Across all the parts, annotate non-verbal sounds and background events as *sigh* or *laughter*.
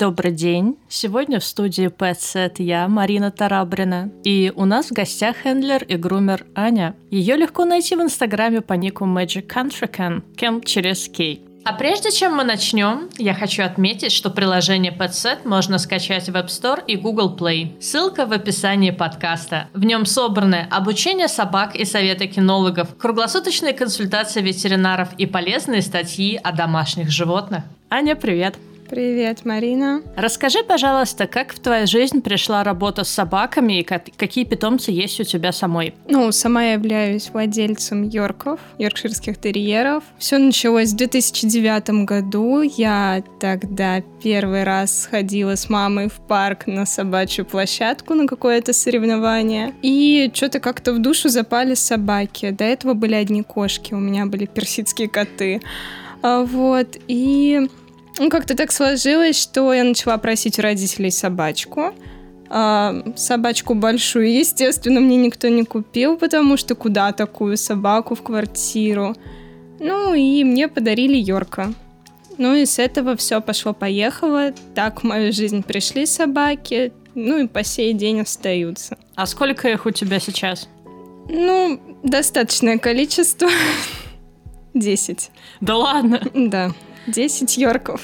Добрый день. Сегодня в студии PetSet я, Марина Тарабрина. И у нас в гостях хендлер и грумер Аня. Ее легко найти в инстаграме по нику Magic Country Can, Кем через Кей. А прежде чем мы начнем, я хочу отметить, что приложение PetSet можно скачать в App Store и Google Play. Ссылка в описании подкаста. В нем собраны обучение собак и советы кинологов, круглосуточные консультации ветеринаров и полезные статьи о домашних животных. Аня, привет! Привет, Марина. Расскажи, пожалуйста, как в твою жизнь пришла работа с собаками и какие питомцы есть у тебя самой? Ну, сама я являюсь владельцем йорков, йоркширских терьеров. Все началось в 2009 году. Я тогда первый раз сходила с мамой в парк на собачью площадку на какое-то соревнование. И что-то как-то в душу запали собаки. До этого были одни кошки, у меня были персидские коты. А, вот, и ну, как-то так сложилось, что я начала просить у родителей собачку. А, собачку большую, естественно, мне никто не купил, потому что куда такую собаку в квартиру. Ну и мне подарили Йорка. Ну и с этого все пошло-поехало. Так в мою жизнь пришли собаки, ну и по сей день остаются. А сколько их у тебя сейчас? Ну, достаточное количество. *laughs* Десять. Да ладно? Да. 10 йорков.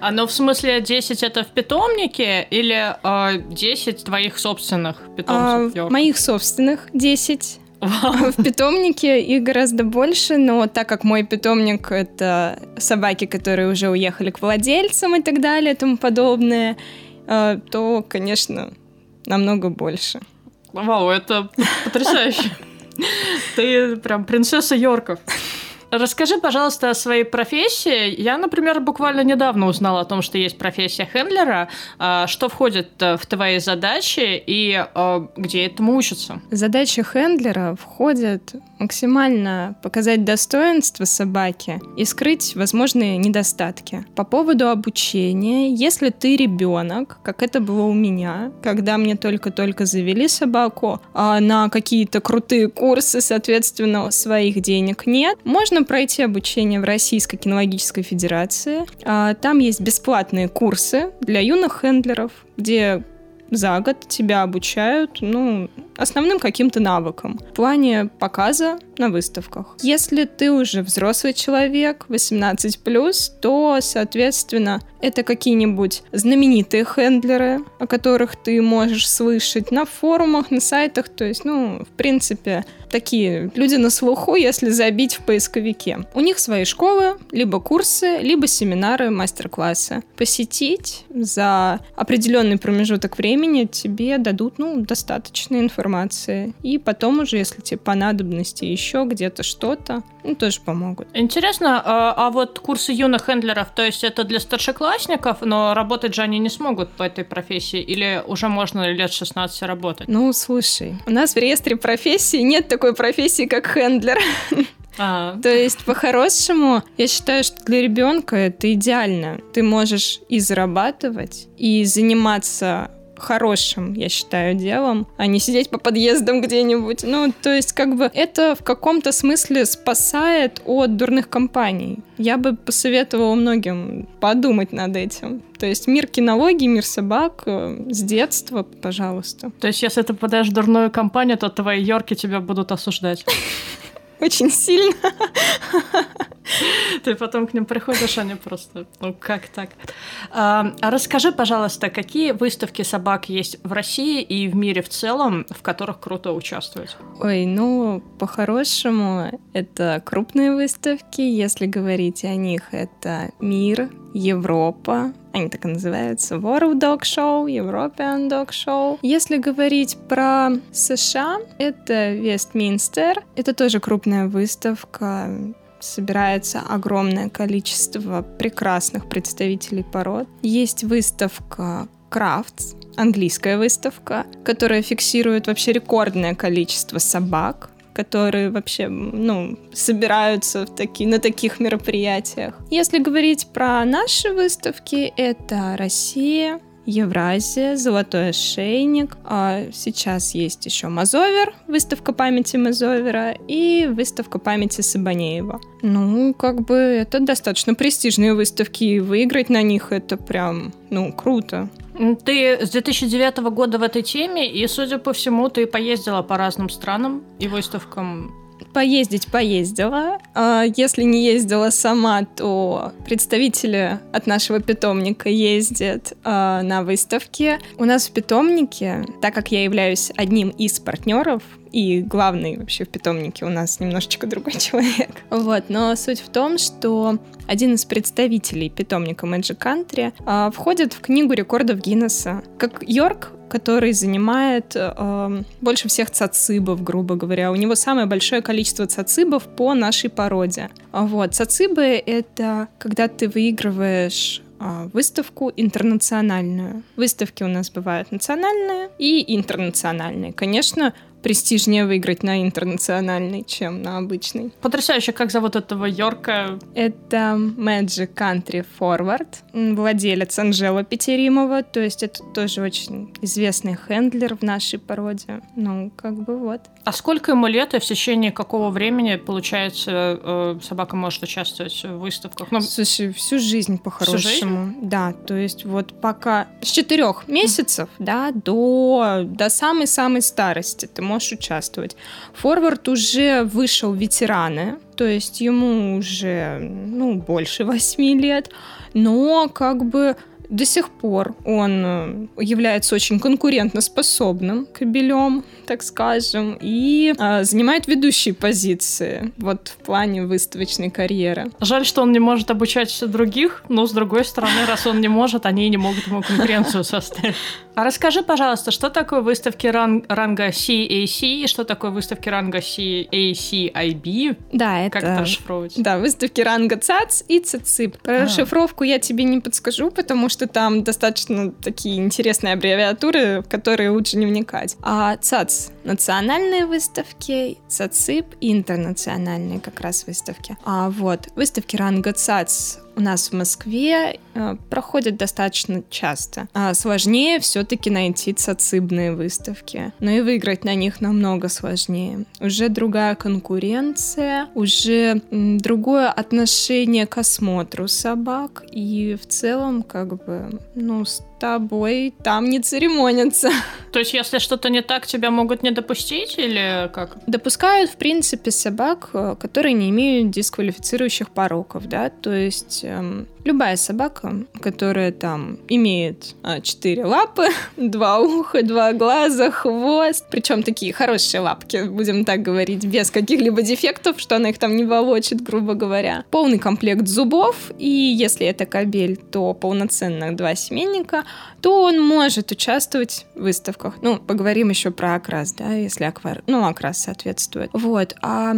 А ну в смысле 10 это в питомнике или э, 10 твоих собственных питомцев? А, моих собственных 10. В питомнике их гораздо больше, но так как мой питомник — это собаки, которые уже уехали к владельцам и так далее и тому подобное, э, то, конечно, намного больше. Вау, это потрясающе. Ты прям принцесса Йорков. Расскажи, пожалуйста, о своей профессии. Я, например, буквально недавно узнала о том, что есть профессия хендлера. А, что входит э, в твои задачи и э, где этому учатся? Задача хендлера входит максимально показать достоинство собаки и скрыть возможные недостатки. По поводу обучения, если ты ребенок, как это было у меня, когда мне только-только завели собаку, а на какие-то крутые курсы, соответственно, своих денег нет, можно пройти обучение в Российской кинологической федерации. А, там есть бесплатные курсы для юных хендлеров, где за год тебя обучают, ну, основным каким-то навыкам в плане показа на выставках. Если ты уже взрослый человек, 18+, то, соответственно, это какие-нибудь знаменитые хендлеры, о которых ты можешь слышать на форумах, на сайтах, то есть, ну, в принципе, такие люди на слуху, если забить в поисковике. У них свои школы, либо курсы, либо семинары, мастер-классы. Посетить за определенный промежуток времени тебе дадут, ну, достаточно информации. И потом уже, если тебе понадобности еще где-то что-то, ну, тоже помогут. Интересно, а, а вот курсы юных хендлеров, то есть это для старшеклассников, но работать же они не смогут по этой профессии, или уже можно лет 16 работать? Ну, слушай, у нас в реестре профессии нет такой профессии, как хендлер. А. *laughs* То есть, по-хорошему, я считаю, что для ребенка это идеально. Ты можешь и зарабатывать, и заниматься хорошим, я считаю, делом, а не сидеть по подъездам где-нибудь. Ну, то есть, как бы, это в каком-то смысле спасает от дурных компаний. Я бы посоветовала многим подумать над этим. То есть мир кинологии, мир собак э, с детства, пожалуйста. То есть если ты попадаешь в дурную компанию, то твои йорки тебя будут осуждать. Очень сильно. Ты потом к ним приходишь, они просто, ну как так? А, а расскажи, пожалуйста, какие выставки собак есть в России и в мире в целом, в которых круто участвовать? Ой, ну, по-хорошему, это крупные выставки. Если говорить о них, это мир, Европа, они так и называются, World Dog Show, European Dog Show. Если говорить про США, это Вестминстер, это тоже крупная выставка, собирается огромное количество прекрасных представителей пород. Есть выставка Crafts, английская выставка, которая фиксирует вообще рекордное количество собак, которые вообще, ну, собираются в таки, на таких мероприятиях. Если говорить про наши выставки, это Россия, Евразия, Золотой ошейник. А сейчас есть еще Мазовер, выставка памяти Мазовера и выставка памяти Сабанеева. Ну, как бы это достаточно престижные выставки, и выиграть на них это прям, ну, круто. Ты с 2009 года в этой теме, и, судя по всему, ты поездила по разным странам и выставкам Поездить поездила. А если не ездила сама, то представители от нашего питомника ездят а, на выставки. У нас в питомнике, так как я являюсь одним из партнеров, и главный вообще в питомнике у нас немножечко другой *laughs* человек. Вот, но суть в том, что один из представителей питомника Magic Country э, входит в книгу рекордов Гиннесса. Как Йорк который занимает э, больше всех цацибов, грубо говоря. У него самое большое количество цацибов по нашей породе. Вот. Цацибы — это когда ты выигрываешь э, выставку интернациональную. Выставки у нас бывают национальные и интернациональные. Конечно, престижнее выиграть на интернациональный, чем на обычный. Потрясающе, как зовут этого Йорка? Это Magic Country Forward, владелец Анжела Петеримова, то есть это тоже очень известный хендлер в нашей породе. Ну, как бы вот. А сколько ему лет и в течение какого времени, получается, э, собака может участвовать в выставках? Ну, Слушай, всю жизнь по-хорошему. Да, то есть вот пока с четырех месяцев, да, до, до самой-самой старости ты можешь участвовать. Форвард уже вышел ветераны, то есть ему уже, ну, больше восьми лет, но как бы до сих пор он э, является очень конкурентоспособным кабелем, так скажем, и э, занимает ведущие позиции вот в плане выставочной карьеры. Жаль, что он не может обучать других, но с другой стороны, раз он не может, они не могут ему конкуренцию составить. А расскажи, пожалуйста, что такое выставки ран- ранга CAC и что такое выставки ранга CACIB? Да, это... Как это расшифровывать? Да, выставки ранга ЦАЦ и ЦЦИП. Про а. расшифровку я тебе не подскажу, потому что там достаточно такие интересные аббревиатуры, в которые лучше не вникать. А ЦАЦ — национальные выставки, ЦАЦИП — интернациональные как раз выставки. А вот выставки ранга ЦАЦ у нас в Москве э, проходят достаточно часто. А сложнее все-таки найти цацибные выставки. Но и выиграть на них намного сложнее. Уже другая конкуренция, уже другое отношение к осмотру собак. И в целом, как бы, ну, тобой там не церемонятся. То есть, если что-то не так, тебя могут не допустить или как? Допускают, в принципе, собак, э, которые не имеют дисквалифицирующих пороков, да, то есть эм, любая собака, которая там имеет а, четыре лапы, *laughs* два уха, два глаза, хвост, причем такие хорошие лапки, будем так говорить, без каких-либо дефектов, что она их там не волочит, грубо говоря. Полный комплект зубов, и если это кабель, то полноценных два семейника, то он может участвовать в выставках. Ну, поговорим еще про окрас, да, если аквар... ну, окрас соответствует. Вот, а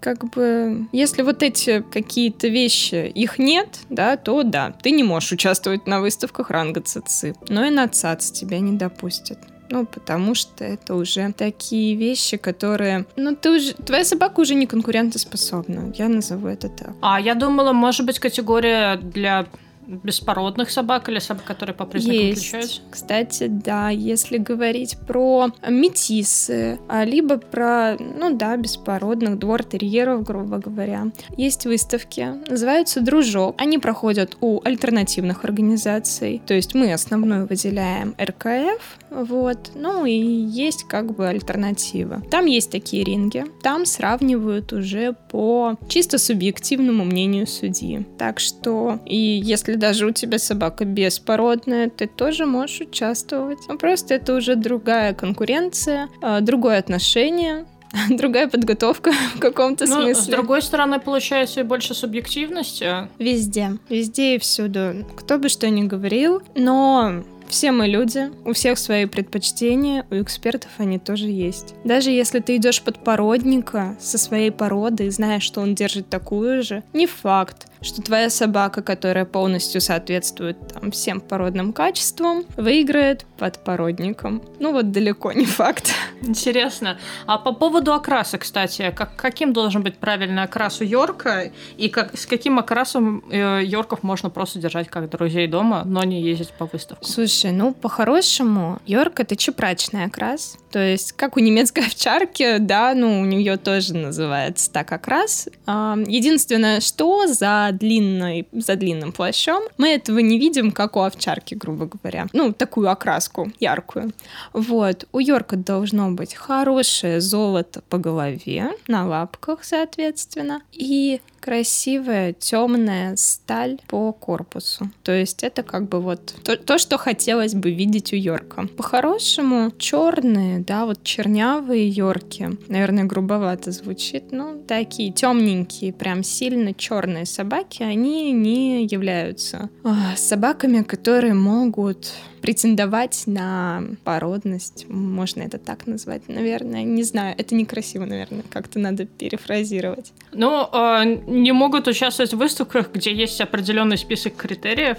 как бы, если вот эти какие-то вещи, их нет, да, то да, ты не можешь участвовать на выставках ранга ЦЦ. Но и на ЦАЦ тебя не допустят. Ну, потому что это уже такие вещи, которые... Ну, ты уже... Твоя собака уже не конкурентоспособна. Я назову это так. А я думала, может быть, категория для беспородных собак или собак, которые по признакам Есть. отличаются? Кстати, да, если говорить про метисы, а либо про, ну да, беспородных двор-терьеров, грубо говоря. Есть выставки, называются «Дружок». Они проходят у альтернативных организаций, то есть мы основную выделяем РКФ, вот, ну и есть как бы альтернатива. Там есть такие ринги, там сравнивают уже по чисто субъективному мнению судьи. Так что, и если даже у тебя собака беспородная, ты тоже можешь участвовать. Ну, просто это уже другая конкуренция, а, другое отношение, *laughs* другая подготовка *laughs* в каком-то ну, смысле. С другой стороны, получается и больше субъективности. Везде. Везде и всюду. Кто бы что ни говорил, но все мы люди, у всех свои предпочтения, у экспертов они тоже есть. Даже если ты идешь под породника со своей породой, зная, что он держит такую же, не факт, что твоя собака, которая полностью соответствует там, всем породным качествам, выиграет под породником. Ну вот далеко не факт. Интересно. А по поводу окраса, кстати, как, каким должен быть правильный окрас у Йорка и как, с каким окрасом э, Йорков можно просто держать как друзей дома, но не ездить по выставкам? Слушай, ну по-хорошему Йорк это чепрачный окрас. То есть, как у немецкой *laughs* овчарки, да, ну, у нее тоже называется так окрас. Единственное, что за, длинной, за длинным плащом мы этого не видим, как у овчарки, грубо говоря. Ну, такую окраску яркую. Вот. У Йорка должно быть хорошее золото по голове, на лапках, соответственно, и красивая темная сталь по корпусу. То есть это как бы вот то, то что хотелось бы видеть у Йорка. По-хорошему, черные, да, вот чернявые Йорки, наверное, грубовато звучит, но такие темненькие, прям сильно черные собаки, они не являются а, собаками, которые могут претендовать на породность, можно это так назвать, наверное, не знаю, это некрасиво, наверное, как-то надо перефразировать. Ну, э, не могут участвовать в выставках, где есть определенный список критериев,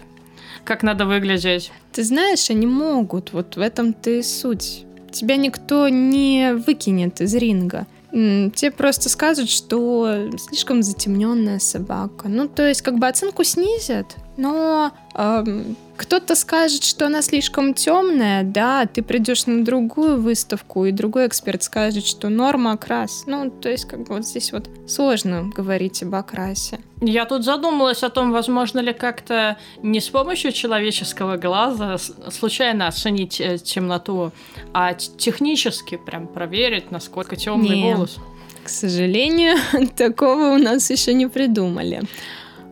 как надо выглядеть. Ты знаешь, они могут, вот в этом-то и суть. Тебя никто не выкинет из ринга. Тебе просто скажут, что слишком затемненная собака. Ну, то есть, как бы оценку снизят, но эм, кто-то скажет, что она слишком темная, да, ты придешь на другую выставку, и другой эксперт скажет, что норма окрас. Ну, то есть, как бы вот здесь вот сложно говорить об окрасе. Я тут задумалась о том, возможно ли как-то не с помощью человеческого глаза случайно оценить э, темноту, а технически прям проверить, насколько темный не, волос. К сожалению, *laughs* такого у нас еще не придумали.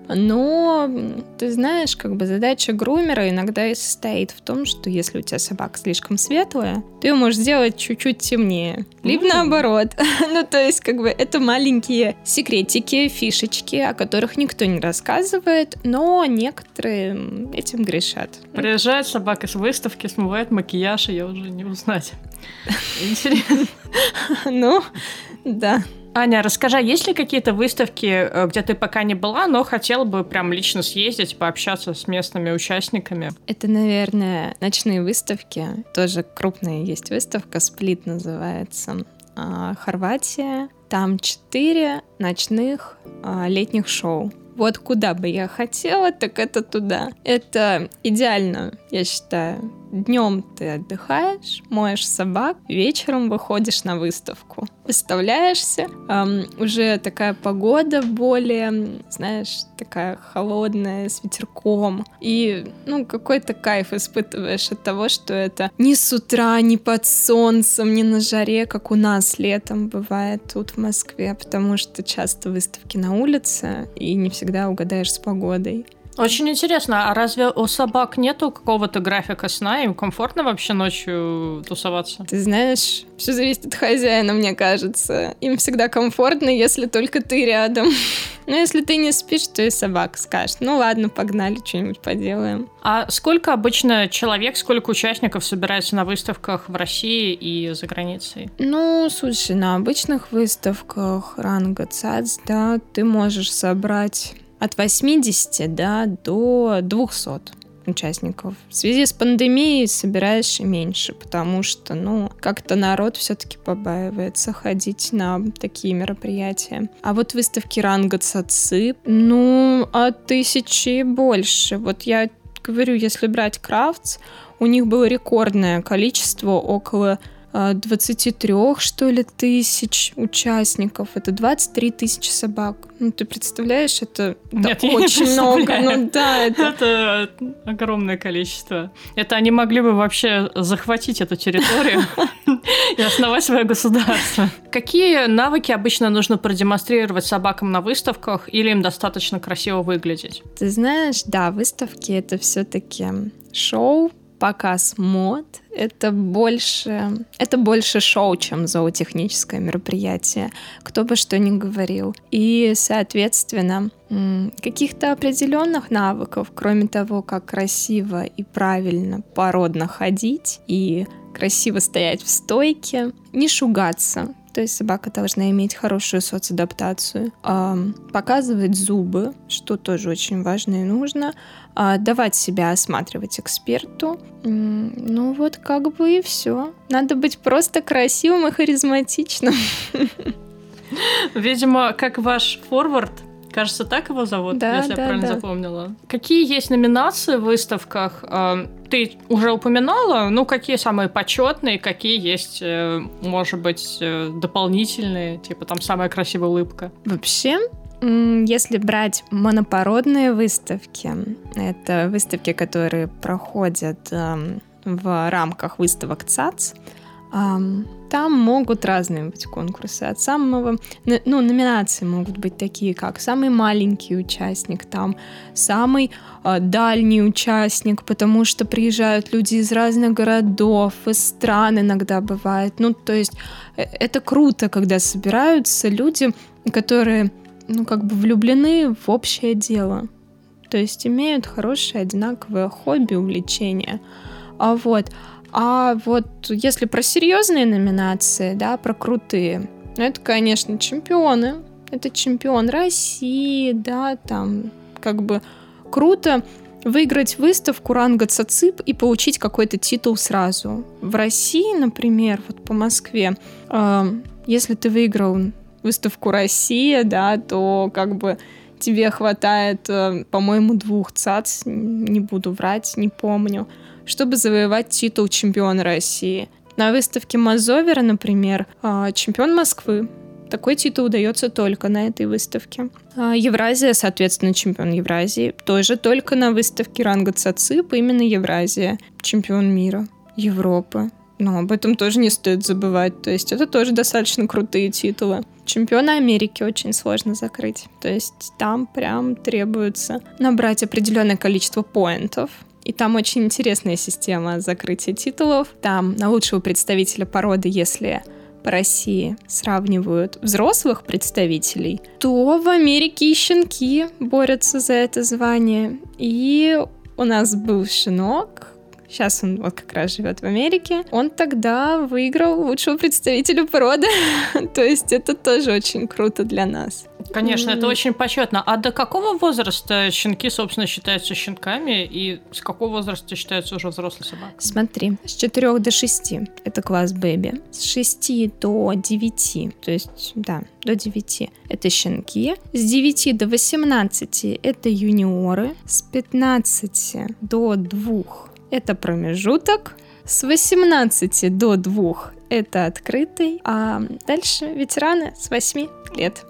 Но, ты знаешь, как бы задача грумера иногда и состоит в том, что если у тебя собака слишком светлая, ты ее можешь сделать чуть-чуть темнее. Либо mm-hmm. наоборот. *laughs* ну, то есть, как бы, это маленькие секретики, фишечки, о которых никто не рассказывает, но некоторые этим грешат. Приезжает собака с выставки, смывает макияж, ее уже не узнать. *laughs* Интересно. ну, да. Аня, расскажи, есть ли какие-то выставки, э, где ты пока не была, но хотела бы прям лично съездить, пообщаться с местными участниками? Это, наверное, ночные выставки. Тоже крупная есть выставка, Сплит называется. А, Хорватия. Там четыре ночных а, летних шоу. Вот куда бы я хотела, так это туда. Это идеально, я считаю. Днем ты отдыхаешь, моешь собак, вечером выходишь на выставку. Выставляешься, эм, уже такая погода более, знаешь, такая холодная, с ветерком. И, ну, какой-то кайф испытываешь от того, что это не с утра, не под солнцем, не на жаре, как у нас летом бывает тут в Москве, потому что часто выставки на улице, и не всегда угадаешь с погодой. Очень интересно, а разве у собак нету какого-то графика сна? Им комфортно вообще ночью тусоваться? Ты знаешь, все зависит от хозяина, мне кажется. Им всегда комфортно, если только ты рядом. *laughs* Но если ты не спишь, то и собака скажет. Ну ладно, погнали, что-нибудь поделаем. А сколько обычно человек, сколько участников собирается на выставках в России и за границей? Ну, слушай, на обычных выставках ранга ЦАЦ, да, ты можешь собрать от 80 да, до 200 участников. В связи с пандемией собираешь меньше, потому что, ну, как-то народ все-таки побаивается ходить на такие мероприятия. А вот выставки ранга ЦАЦИ, ну, от тысячи больше. Вот я говорю, если брать Крафтс, у них было рекордное количество, около 23, а, что ли, тысяч участников. Это 23 тысячи собак. Ну, ты представляешь, это, Нет, это очень много. Ну да, это... это огромное количество. Это они могли бы вообще захватить эту территорию и основать свое государство. Какие навыки обычно нужно продемонстрировать собакам на выставках или им достаточно красиво выглядеть? Ты знаешь, да, выставки это все-таки шоу, показ мод, это больше, это больше шоу, чем зоотехническое мероприятие, кто бы что ни говорил. И, соответственно, каких-то определенных навыков, кроме того, как красиво и правильно породно ходить и красиво стоять в стойке, не шугаться, то есть собака должна иметь хорошую соцадаптацию, показывать зубы, что тоже очень важно и нужно, давать себя осматривать эксперту. Ну вот как бы и все. Надо быть просто красивым и харизматичным. Видимо, как ваш форвард, Кажется, так его зовут, да, если да, я правильно да. запомнила. Какие есть номинации в выставках? А, ты уже упоминала, ну, какие самые почетные, какие есть, э, может быть, э, дополнительные, типа там самая красивая улыбка? Вообще, если брать монопородные выставки, это выставки, которые проходят эм, в рамках выставок ЦАЦ, там могут разные быть конкурсы. От самого... Ну, номинации могут быть такие, как самый маленький участник, там самый э, дальний участник, потому что приезжают люди из разных городов, из стран иногда бывает. Ну, то есть э, это круто, когда собираются люди, которые, ну, как бы влюблены в общее дело. То есть имеют хорошее одинаковое хобби, увлечение. А вот... А вот если про серьезные номинации, да, про крутые, ну, это, конечно, чемпионы. Это чемпион России, да, там, как бы круто выиграть выставку ранга ЦАЦИП и получить какой-то титул сразу. В России, например, вот по Москве, э, если ты выиграл выставку Россия, да, то как бы тебе хватает, э, по-моему, двух ЦАЦ, не буду врать, не помню чтобы завоевать титул чемпиона России. На выставке Мазовера, например, а, чемпион Москвы. Такой титул удается только на этой выставке. А, Евразия, соответственно, чемпион Евразии. Тоже только на выставке ранга ЦАЦИП, именно Евразия. Чемпион мира, Европы. Но об этом тоже не стоит забывать. То есть это тоже достаточно крутые титулы. Чемпиона Америки очень сложно закрыть. То есть там прям требуется набрать определенное количество поинтов. И там очень интересная система закрытия титулов. Там на лучшего представителя породы, если по России сравнивают взрослых представителей, то в Америке и щенки борются за это звание. И у нас был щенок, Сейчас он вот как раз живет в Америке. Он тогда выиграл лучшего представителя породы. *laughs* То есть это тоже очень круто для нас. Конечно, mm. это очень почетно. А до какого возраста щенки, собственно, считаются щенками, и с какого возраста считаются уже взрослые собаки? Смотри, с 4 до 6 это класс бэби, с 6 до 9, то есть, да, до 9 это щенки, с 9 до 18 это юниоры, с 15 до 2 это промежуток, с 18 до 2 это открытый, а дальше ветераны с 8 лет.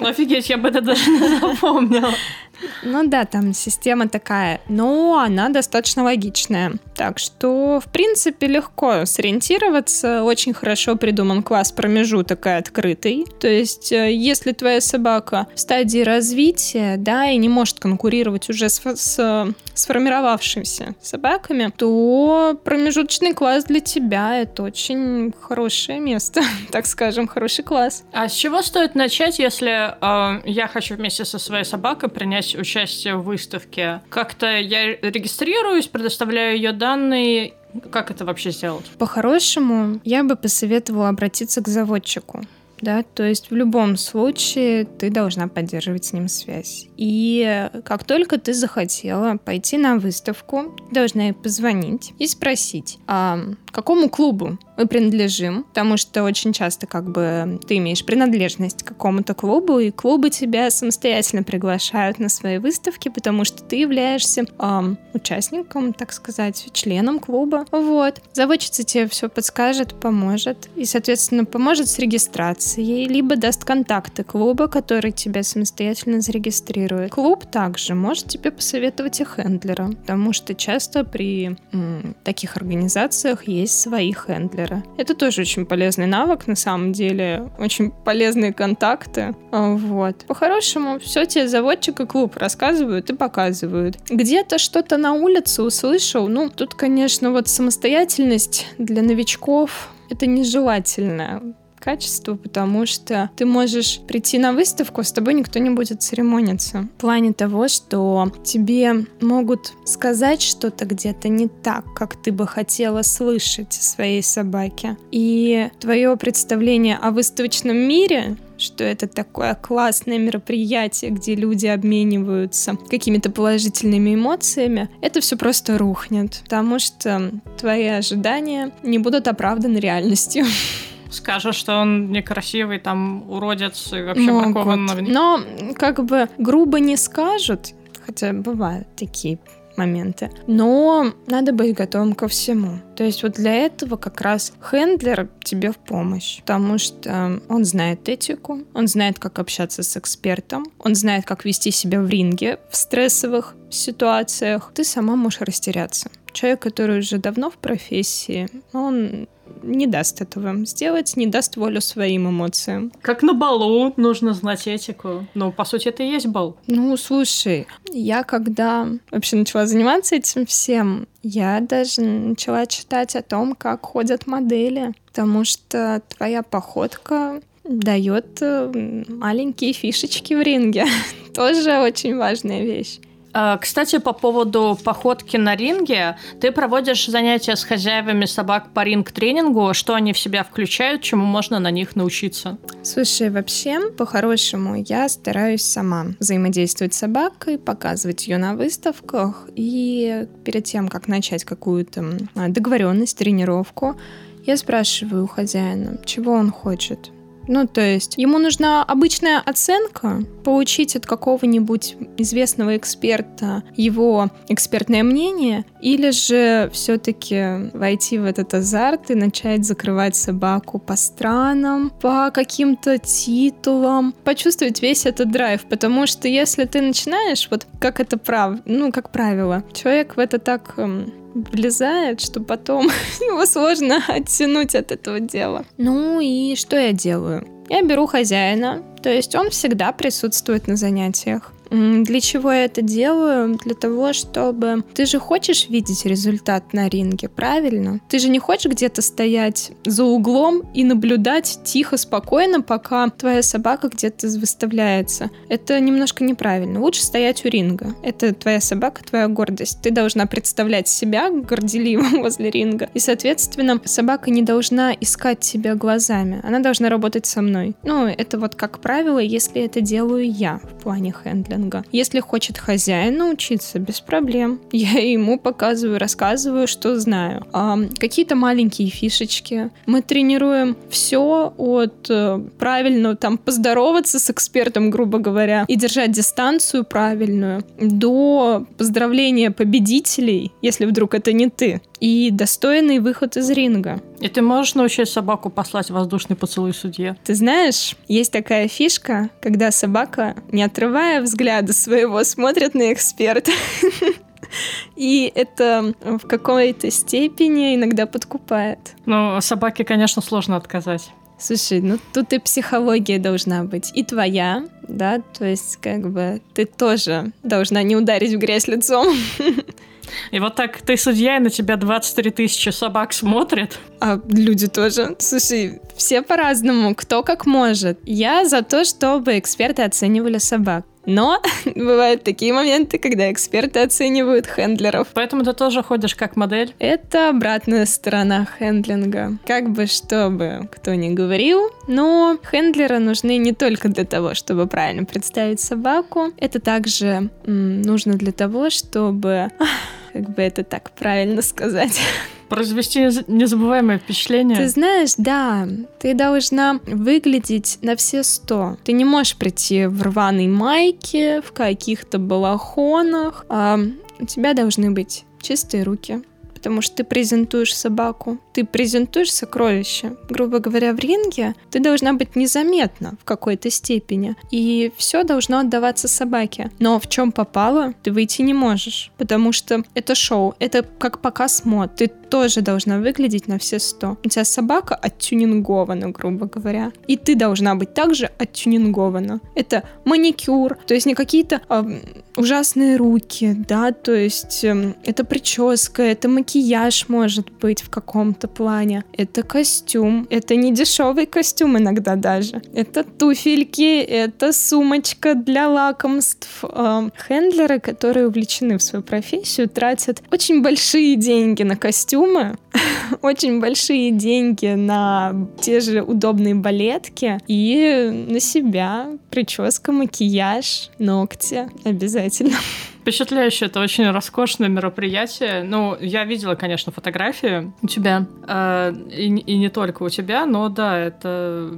Офигеть, я бы это даже не запомнила. *laughs* Ну да, там система такая, но она достаточно логичная. Так что, в принципе, легко сориентироваться. Очень хорошо придуман класс промежуток и открытый. То есть, э, если твоя собака в стадии развития, да, и не может конкурировать уже с, с сформировавшимися собаками, то промежуточный класс для тебя это очень хорошее место, *laughs* так скажем, хороший класс. А с чего стоит начать, если э, я хочу вместе со своей собакой принять участие в выставке? Как-то я регистрируюсь, предоставляю ее данные, как это вообще сделать? По-хорошему, я бы посоветовала обратиться к заводчику да, то есть в любом случае ты должна поддерживать с ним связь. И как только ты захотела пойти на выставку, должна ей позвонить и спросить, а какому клубу мы принадлежим, потому что очень часто как бы ты имеешь принадлежность к какому-то клубу, и клубы тебя самостоятельно приглашают на свои выставки, потому что ты являешься эм, участником, так сказать, членом клуба. Вот. Заводчица тебе все подскажет, поможет, и, соответственно, поможет с регистрацией, либо даст контакты клуба, который тебя самостоятельно зарегистрирует. Клуб также может тебе посоветовать и хендлера, потому что часто при м, таких организациях есть свои хендлеры. Это тоже очень полезный навык, на самом деле. Очень полезные контакты. А, вот. По-хорошему, все тебе заводчик и клуб рассказывают и показывают. Где-то что-то на улице услышал. Ну, тут, конечно, вот самостоятельность для новичков это нежелательно качество, потому что ты можешь прийти на выставку, с тобой никто не будет церемониться. В плане того, что тебе могут сказать что-то где-то не так, как ты бы хотела слышать своей собаке. И твое представление о выставочном мире что это такое классное мероприятие, где люди обмениваются какими-то положительными эмоциями, это все просто рухнет, потому что твои ожидания не будут оправданы реальностью. *laughs* Скажешь, что он некрасивый, там уродец и вообще Могут. бракованный. Но как бы грубо не скажут, хотя бывают такие моменты. Но надо быть готовым ко всему. То есть вот для этого как раз хендлер тебе в помощь, потому что он знает этику, он знает, как общаться с экспертом, он знает, как вести себя в ринге в стрессовых ситуациях. Ты сама можешь растеряться. Человек, который уже давно в профессии, он не даст этого сделать, не даст волю своим эмоциям. Как на балу нужно знать этику. Ну, по сути, это и есть бал. Ну, слушай, я когда вообще начала заниматься этим всем, я даже начала читать о том, как ходят модели, потому что твоя походка дает э, маленькие фишечки в ринге. *laughs* Тоже очень важная вещь. А, кстати, по поводу походки на ринге, ты проводишь занятия с хозяевами собак по ринг-тренингу, что они в себя включают, чему можно на них научиться? Слушай, вообще, по-хорошему, я стараюсь сама взаимодействовать с собакой, показывать ее на выставках, и перед тем, как начать какую-то договоренность, тренировку, я спрашиваю у хозяина, чего он хочет. Ну, то есть ему нужна обычная оценка, получить от какого-нибудь известного эксперта его экспертное мнение, или же все-таки войти в этот азарт и начать закрывать собаку по странам, по каким-то титулам, почувствовать весь этот драйв, потому что если ты начинаешь, вот как это прав, ну, как правило, человек в это так эм, влезает, что потом *laughs* его сложно *laughs* оттянуть от этого дела. Ну и что я делаю? Я беру хозяина, то есть он всегда присутствует на занятиях. Для чего я это делаю? Для того, чтобы... Ты же хочешь видеть результат на ринге, правильно? Ты же не хочешь где-то стоять за углом и наблюдать тихо, спокойно, пока твоя собака где-то выставляется. Это немножко неправильно. Лучше стоять у ринга. Это твоя собака, твоя гордость. Ты должна представлять себя горделивым *laughs* возле ринга. И, соответственно, собака не должна искать тебя глазами. Она должна работать со мной. Ну, это вот как правило, если это делаю я в плане хендля дайвинга. Если хочет хозяин научиться, без проблем. *laughs* Я ему показываю, рассказываю, что знаю. А, какие-то маленькие фишечки. Мы тренируем все от э, правильно там поздороваться с экспертом, грубо говоря, и держать дистанцию правильную, до поздравления победителей, если вдруг это не ты и достойный выход из ринга. И ты можешь научить собаку послать воздушный поцелуй судье? Ты знаешь, есть такая фишка, когда собака, не отрывая взгляда своего, смотрит на эксперта. *laughs* И это в какой-то степени иногда подкупает. Ну, собаке, конечно, сложно отказать. Слушай, ну тут и психология должна быть, и твоя, да, то есть как бы ты тоже должна не ударить в грязь лицом. *laughs* И вот так ты судья, и на тебя 23 тысячи собак смотрят. А люди тоже. Слушай, все по-разному, кто как может. Я за то, чтобы эксперты оценивали собак. Но *laughs* бывают такие моменты, когда эксперты оценивают хендлеров. Поэтому ты тоже ходишь как модель? Это обратная сторона хендлинга. Как бы что бы кто ни говорил, но хендлеры нужны не только для того, чтобы правильно представить собаку. Это также м, нужно для того, чтобы *laughs* как бы это так правильно сказать. Произвести незабываемое впечатление. Ты знаешь, да, ты должна выглядеть на все сто. Ты не можешь прийти в рваной майке, в каких-то балахонах. А у тебя должны быть чистые руки, потому что ты презентуешь собаку, ты презентуешь сокровище. Грубо говоря, в ринге ты должна быть незаметна в какой-то степени, и все должно отдаваться собаке. Но в чем попало, ты выйти не можешь, потому что это шоу, это как показ мод. Ты тоже должна выглядеть на все сто. У тебя собака оттюнингована, грубо говоря, и ты должна быть также оттюнингована. Это маникюр, то есть не какие-то э, ужасные руки, да, то есть э, это прическа, это макияж может быть в каком-то каком-то плане. Это костюм. Это не дешевый костюм иногда даже. Это туфельки, это сумочка для лакомств. Эм, хендлеры, которые увлечены в свою профессию, тратят очень большие деньги на костюмы, *laughs* очень большие деньги на те же удобные балетки и на себя. Прическа, макияж, ногти обязательно. *laughs* Впечатляюще, это очень роскошное мероприятие. Ну, я видела, конечно, фотографии у тебя, э, и, и не только у тебя, но да, это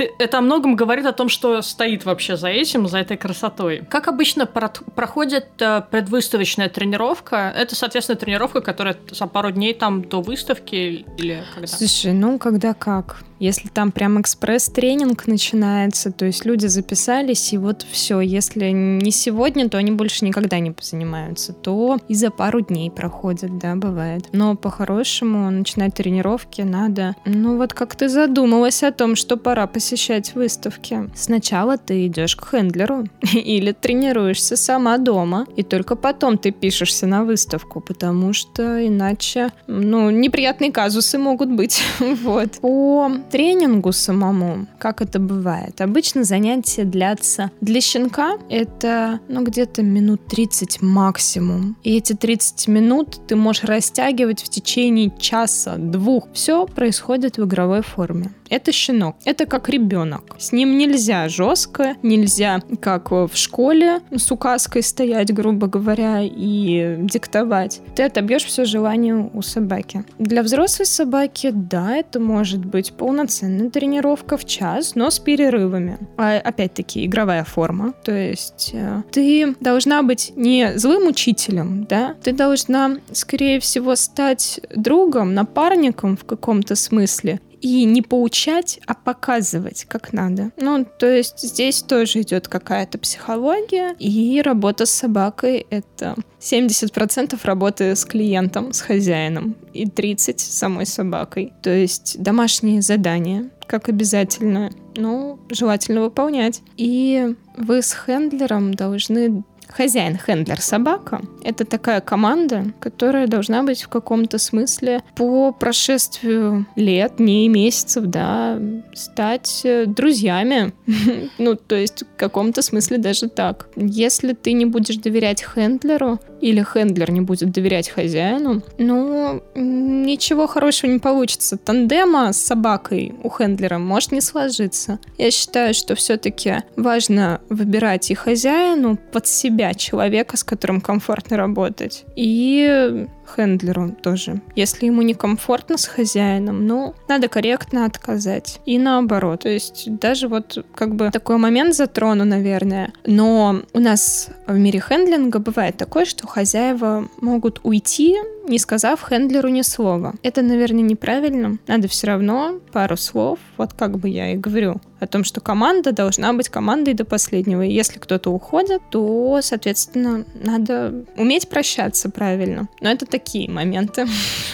ты, это о многом говорит о том, что стоит вообще за этим, за этой красотой. Как обычно про проходит э, предвыставочная тренировка? Это, соответственно, тренировка, которая за пару дней там до выставки или когда? Слушай, ну когда как. Если там прям экспресс-тренинг начинается, то есть люди записались, и вот все, если не сегодня, то они больше никогда не позанимаются, то и за пару дней проходят, да, бывает. Но по-хорошему начинать тренировки надо, ну вот как ты задумалась о том, что пора посещать выставки. Сначала ты идешь к хендлеру *laughs* или тренируешься сама дома, и только потом ты пишешься на выставку, потому что иначе, ну, неприятные казусы могут быть. *laughs* вот. По тренингу самому, как это бывает, обычно занятия длятся для щенка это, ну, где-то минут 30 максимум. И эти 30 минут ты можешь растягивать в течение часа, двух. Все происходит в игровой форме. Это щенок. Это как ребенок. С ним нельзя жестко, нельзя как в школе с указкой стоять, грубо говоря, и диктовать. Ты отобьешь все желание у собаки. Для взрослой собаки, да, это может быть полноценная тренировка в час, но с перерывами. А, опять-таки, игровая форма. То есть э, ты должна быть не злым учителем, да, ты должна, скорее всего, стать другом, напарником в каком-то смысле и не поучать, а показывать, как надо. Ну, то есть здесь тоже идет какая-то психология, и работа с собакой — это 70% работы с клиентом, с хозяином, и 30% с самой собакой. То есть домашние задания, как обязательно, ну, желательно выполнять. И вы с хендлером должны хозяин, хендлер, собака — это такая команда, которая должна быть в каком-то смысле по прошествию лет, дней, месяцев, да, стать э, друзьями. *laughs* ну, то есть в каком-то смысле даже так. Если ты не будешь доверять хендлеру, или хендлер не будет доверять хозяину, ну, ничего хорошего не получится. Тандема с собакой у хендлера может не сложиться. Я считаю, что все-таки важно выбирать и хозяину под себя человека, с которым комфортно работать, и хендлеру тоже. Если ему некомфортно с хозяином, ну, надо корректно отказать. И наоборот. То есть даже вот как бы такой момент затрону, наверное. Но у нас в мире хендлинга бывает такое, что хозяева могут уйти, не сказав хендлеру ни слова. Это, наверное, неправильно. Надо все равно пару слов, вот как бы я и говорю, о том, что команда должна быть командой до последнего. И если кто-то уходит, то, соответственно, надо уметь прощаться правильно. Но это такие моменты.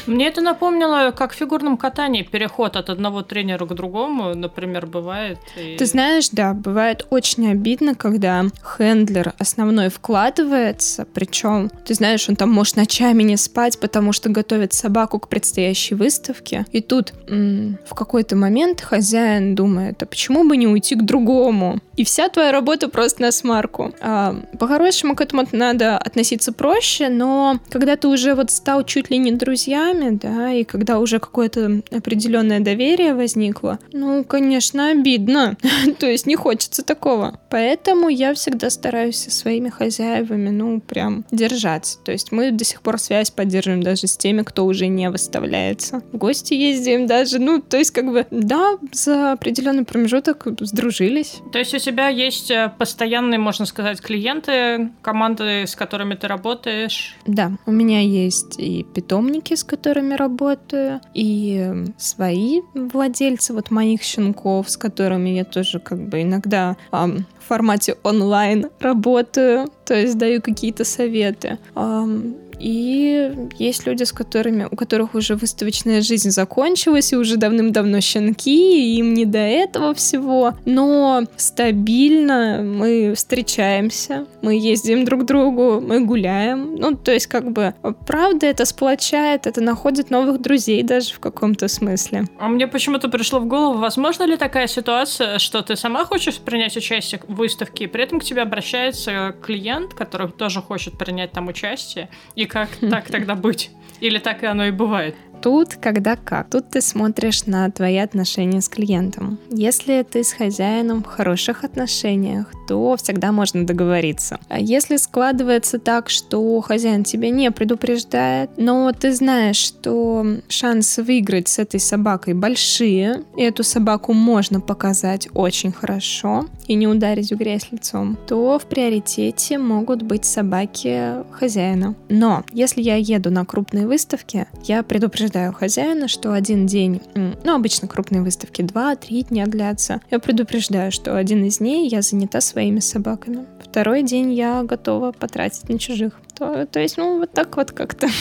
Мне это напомнило, как в фигурном катании переход от одного тренера к другому, например, бывает. И... Ты знаешь, да, бывает очень обидно, когда хендлер основной вкладывается, причем, ты знаешь, он там может ночами не спать, потому что готовит собаку к предстоящей выставке. И тут м- в какой-то момент хозяин думает, а почему бы не уйти к другому? И вся твоя работа просто на смарку. А, по-хорошему к этому надо относиться проще, но когда ты уже вот стал чуть ли не друзьями, да, и когда уже какое-то определенное доверие возникло, ну, конечно, обидно. *laughs* То есть не хочется такого. Поэтому я всегда стараюсь со своими хозяевами, ну, прям держаться. То есть мы до сих пор связь поддерживаем даже с теми, кто уже не выставляется. В гости ездим даже, ну, то есть как бы, да, за определенный промежуток сдружились. То есть у тебя есть э, постоянные, можно сказать, клиенты, команды, с которыми ты работаешь? Да, у меня есть и питомники, с которыми работаю, и свои владельцы вот моих щенков, с которыми я тоже как бы иногда эм, в формате онлайн работаю, то есть даю какие-то советы. Эм, И есть люди, с которыми, у которых уже выставочная жизнь закончилась, и уже давным-давно щенки, и им не до этого всего. Но стабильно мы встречаемся, мы ездим друг к другу, мы гуляем. Ну, то есть, как бы, правда, это сплочает, это находит новых друзей даже в каком-то смысле. А мне почему-то пришло в голову, возможно ли такая ситуация, что ты сама хочешь принять участие в выставке, и при этом к тебе обращается клиент, который тоже хочет принять там участие, и как так тогда быть? Или так и оно и бывает? Тут когда как. Тут ты смотришь на твои отношения с клиентом. Если ты с хозяином в хороших отношениях, то всегда можно договориться. А если складывается так, что хозяин тебя не предупреждает, но ты знаешь, что шансы выиграть с этой собакой большие, и эту собаку можно показать очень хорошо и не ударить в грязь лицом, то в приоритете могут быть собаки хозяина. Но если я еду на крупные выставки, я предупреждаю хозяина, что один день, ну обычно крупные выставки 2-3 дня длятся, я предупреждаю, что один из дней я занята своими собаками. Второй день я готова потратить на чужих. То, то есть, ну, вот так вот как-то. *laughs*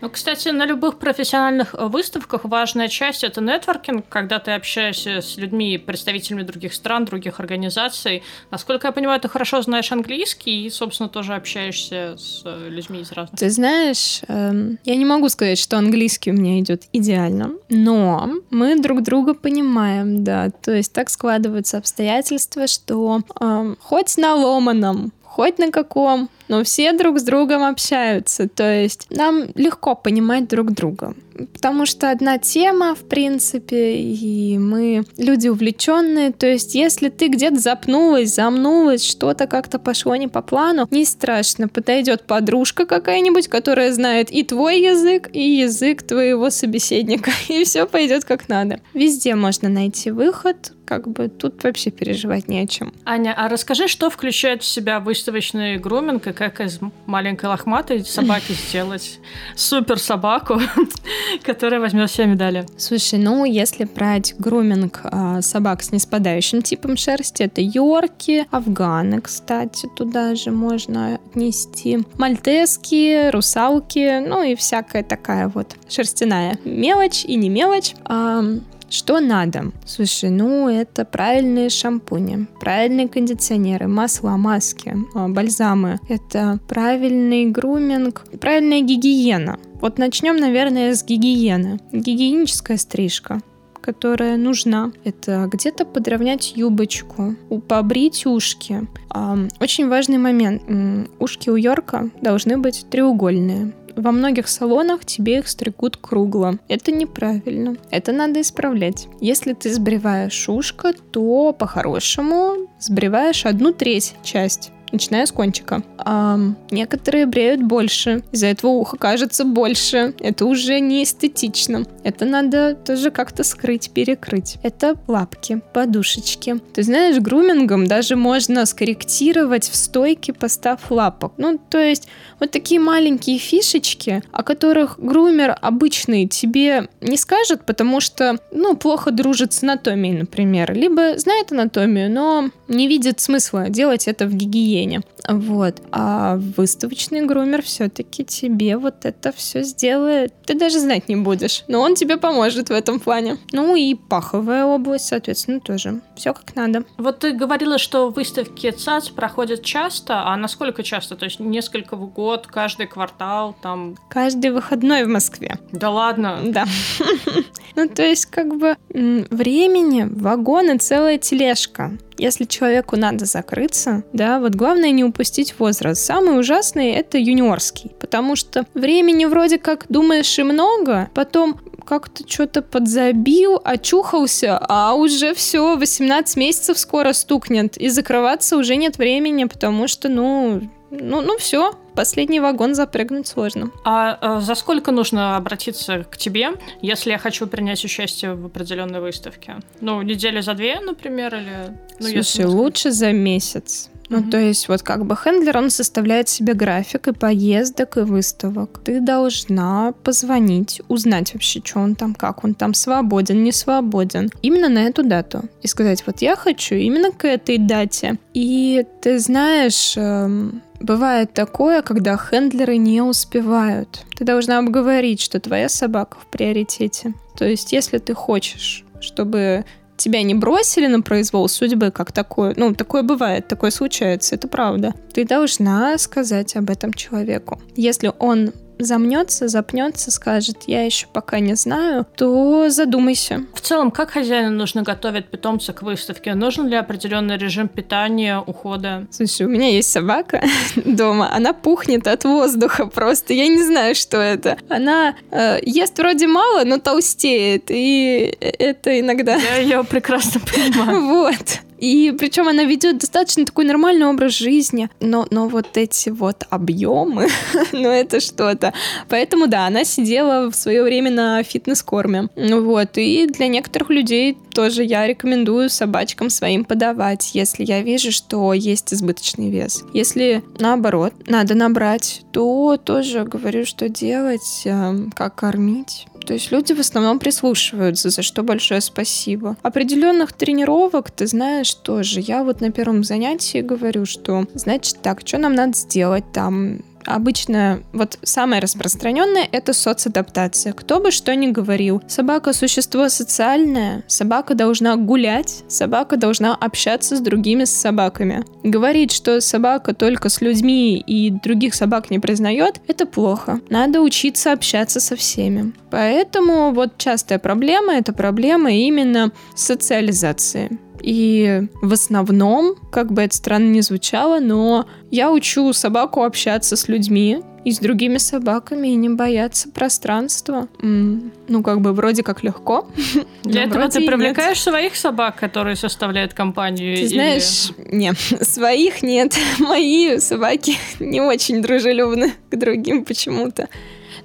Ну, кстати, на любых профессиональных э, выставках важная часть — это нетворкинг, когда ты общаешься с людьми, представителями других стран, других организаций. Насколько я понимаю, ты хорошо знаешь английский и, собственно, тоже общаешься с э, людьми из разных... Ты знаешь, эм, я не могу сказать, что английский у меня идет идеально, но мы друг друга понимаем, да. То есть так складываются обстоятельства, что эм, хоть на ломаном, хоть на каком, но все друг с другом общаются. То есть нам легко понимать друг друга. Потому что одна тема, в принципе, и мы люди увлеченные. То есть, если ты где-то запнулась, замнулась, что-то как-то пошло не по плану, не страшно. Подойдет подружка какая-нибудь, которая знает и твой язык, и язык твоего собеседника. *laughs* И все пойдет как надо. Везде можно найти выход, как бы тут вообще переживать не о чем. Аня, а расскажи, что включает в себя выставочный груминг и как из маленькой лохматой собаки *laughs* сделать супер собаку, *laughs* *laughs* которая возьмет все медали? Слушай, ну если брать груминг а, собак с неспадающим типом шерсти, это йорки, афганы, кстати, туда же можно отнести, мальтески, русалки, ну и всякая такая вот шерстяная мелочь и не мелочь. А, что надо? Слушай, ну это правильные шампуни, правильные кондиционеры, масла, маски, а, бальзамы. Это правильный груминг, правильная гигиена. Вот начнем, наверное, с гигиены. Гигиеническая стрижка которая нужна. Это где-то подровнять юбочку, побрить ушки. Очень важный момент. Ушки у Йорка должны быть треугольные. Во многих салонах тебе их стригут кругло. Это неправильно. Это надо исправлять. Если ты сбриваешь ушко, то по-хорошему сбриваешь одну треть часть начиная с кончика. А некоторые бреют больше, из-за этого ухо кажется больше. Это уже не эстетично. Это надо тоже как-то скрыть, перекрыть. Это лапки, подушечки. Ты знаешь, грумингом даже можно скорректировать в стойке постав лапок. Ну, то есть вот такие маленькие фишечки, о которых грумер обычный тебе не скажет, потому что, ну, плохо дружит с анатомией, например. Либо знает анатомию, но не видит смысла делать это в гигиене. Вот. А выставочный грумер все-таки тебе вот это все сделает. Ты даже знать не будешь. Но он тебе поможет в этом плане. Ну и паховая область, соответственно, тоже. Все как надо. Вот ты говорила, что выставки ЦАЦ проходят часто. А насколько часто? То есть несколько в год, каждый квартал, там... Каждый выходной в Москве. Да ладно? Да. *laughs* Ну, то есть, как бы, времени, вагоны, целая тележка если человеку надо закрыться, да, вот главное не упустить возраст. Самый ужасный это юниорский, потому что времени вроде как думаешь и много, потом как-то что-то подзабил, очухался, а уже все, 18 месяцев скоро стукнет, и закрываться уже нет времени, потому что, ну, ну, ну все, последний вагон запрыгнуть сложно. А, а за сколько нужно обратиться к тебе, если я хочу принять участие в определенной выставке? Ну, недели за две, например, или... Ну, Слушай, если... лучше за месяц. Ну, то есть вот как бы хендлер, он составляет себе график и поездок, и выставок. Ты должна позвонить, узнать вообще, что он там, как он там, свободен, не свободен. Именно на эту дату. И сказать, вот я хочу именно к этой дате. И ты знаешь, эм, бывает такое, когда хендлеры не успевают. Ты должна обговорить, что твоя собака в приоритете. То есть, если ты хочешь, чтобы тебя не бросили на произвол судьбы, как такое, ну, такое бывает, такое случается, это правда. Ты должна сказать об этом человеку. Если он замнется, запнется, скажет, я еще пока не знаю, то задумайся. В целом, как хозяину нужно готовить питомца к выставке? Нужен ли определенный режим питания, ухода? Слушай, у меня есть собака *laughs* дома, она пухнет от воздуха просто, я не знаю, что это. Она э, ест вроде мало, но толстеет, и это иногда... Я ее прекрасно понимаю. *laughs* Вот. И причем она ведет достаточно такой нормальный образ жизни. Но, но вот эти вот объемы, *laughs* ну это что-то. Поэтому да, она сидела в свое время на фитнес-корме. Вот. И для некоторых людей тоже я рекомендую собачкам своим подавать, если я вижу, что есть избыточный вес. Если наоборот, надо набрать, то тоже говорю, что делать, эм, как кормить. То есть люди в основном прислушиваются, за что большое спасибо. Определенных тренировок, ты знаешь, тоже. Я вот на первом занятии говорю, что, значит, так, что нам надо сделать там? Обычно вот самое распространенное это соцадаптация. Кто бы что ни говорил. Собака существо социальное, собака должна гулять, собака должна общаться с другими с собаками. Говорить, что собака только с людьми и других собак не признает, это плохо. Надо учиться общаться со всеми. Поэтому вот частая проблема это проблема именно социализации. И в основном, как бы это странно не звучало, но я учу собаку общаться с людьми и с другими собаками и не бояться пространства. М-м, ну, как бы вроде как легко. *laughs* Для этого ты привлекаешь нет. своих собак, которые составляют компанию? Ты или... знаешь, нет, *laughs* своих нет. *laughs* Мои собаки не очень дружелюбны к другим почему-то.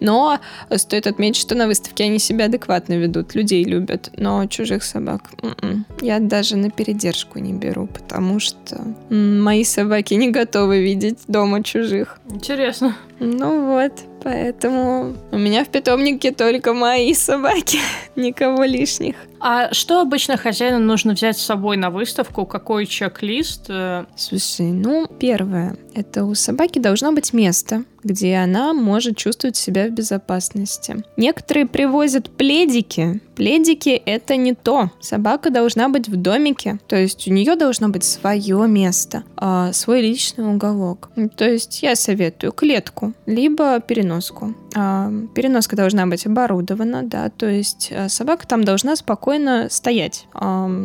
Но стоит отметить, что на выставке они себя адекватно ведут, людей любят, но чужих собак м-м. я даже на передержку не беру, потому что мои собаки не готовы видеть дома чужих. Интересно. Ну вот, поэтому у меня в питомнике только мои собаки, *laughs* никого лишних. А что обычно хозяину нужно взять с собой на выставку? Какой чек-лист? Слушай, ну, первое, это у собаки должно быть место, где она может чувствовать себя в безопасности. Некоторые привозят пледики. Пледики — это не то. Собака должна быть в домике, то есть у нее должно быть свое место, а, свой личный уголок. То есть я советую клетку, либо переноску. А, переноска должна быть оборудована, да, то есть а, собака там должна спокойно стоять,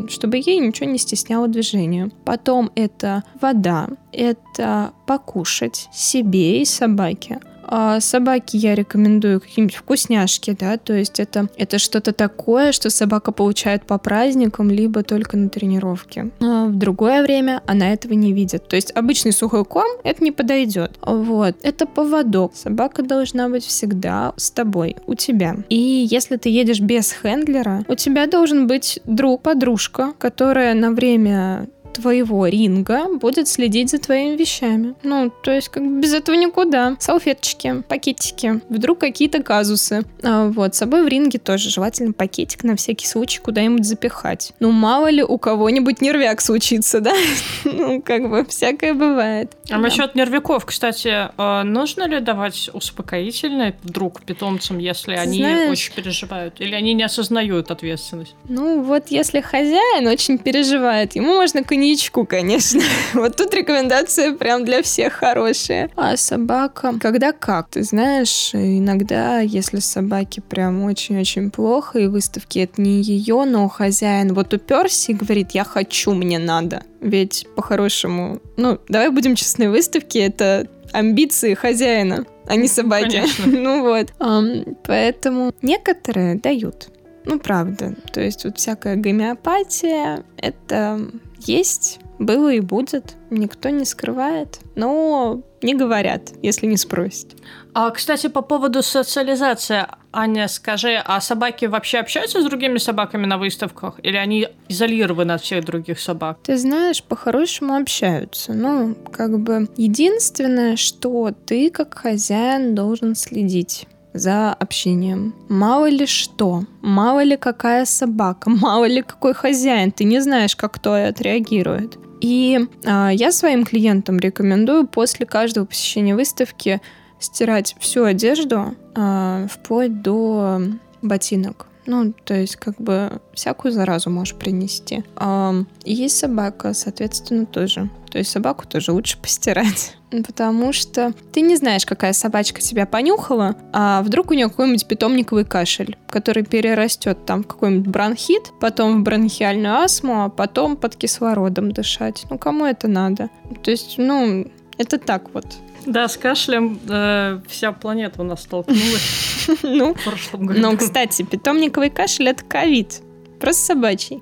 чтобы ей ничего не стесняло движение. Потом это вода, это покушать себе и собаке. А собаке я рекомендую какие-нибудь вкусняшки, да, то есть это, это что-то такое, что собака получает по праздникам, либо только на тренировке. А в другое время она этого не видит. То есть обычный сухой корм это не подойдет. Вот. Это поводок. Собака должна быть всегда с тобой, у тебя. И если ты едешь без хендлера, у тебя должен быть друг, подружка, которая на время твоего ринга будет следить за твоими вещами. Ну, то есть, как бы без этого никуда. Салфеточки, пакетики, вдруг какие-то казусы. А, вот, с собой в ринге тоже желательно пакетик на всякий случай куда-нибудь запихать. Ну, мало ли у кого-нибудь нервяк случится, да? *laughs* ну, как бы, всякое бывает. А да. насчет нервяков, кстати, а, нужно ли давать успокоительное вдруг питомцам, если они очень переживают? Или они не осознают ответственность? Ну, вот если хозяин очень переживает, ему можно коньячку, конечно. *laughs* вот тут рекомендация прям для всех хорошая. А собака, когда как? Ты знаешь, иногда, если собаке прям очень-очень плохо, и выставки это не ее, но хозяин вот уперся и говорит, я хочу, мне надо. Ведь по-хорошему, ну, давай будем честны, выставки это амбиции хозяина, а не собаки. *laughs* ну вот. Um, поэтому некоторые дают. Ну, правда. То есть вот всякая гомеопатия — это есть, было и будет, никто не скрывает, но не говорят, если не спросят. А, кстати, по поводу социализации, Аня, скажи, а собаки вообще общаются с другими собаками на выставках? Или они изолированы от всех других собак? Ты знаешь, по-хорошему общаются. Ну, как бы единственное, что ты как хозяин должен следить за общением. Мало ли что, мало ли какая собака, *laughs* мало ли какой хозяин, ты не знаешь, как кто отреагирует. И а, я своим клиентам рекомендую после каждого посещения выставки стирать всю одежду, а, вплоть до ботинок. Ну, то есть, как бы, всякую заразу можешь принести. А, есть собака, соответственно, тоже. То есть, собаку тоже лучше постирать. *laughs* Потому что ты не знаешь, какая собачка тебя понюхала, а вдруг у нее какой-нибудь питомниковый кашель, который перерастет там в какой-нибудь бронхит, потом в бронхиальную астму, а потом под кислородом дышать. Ну, кому это надо? То есть, ну, это так вот. Да, с кашлем э, вся планета у нас столкнулась *laughs* ну, в прошлом году. Ну, кстати, питомниковый кашель — это ковид. Просто собачий.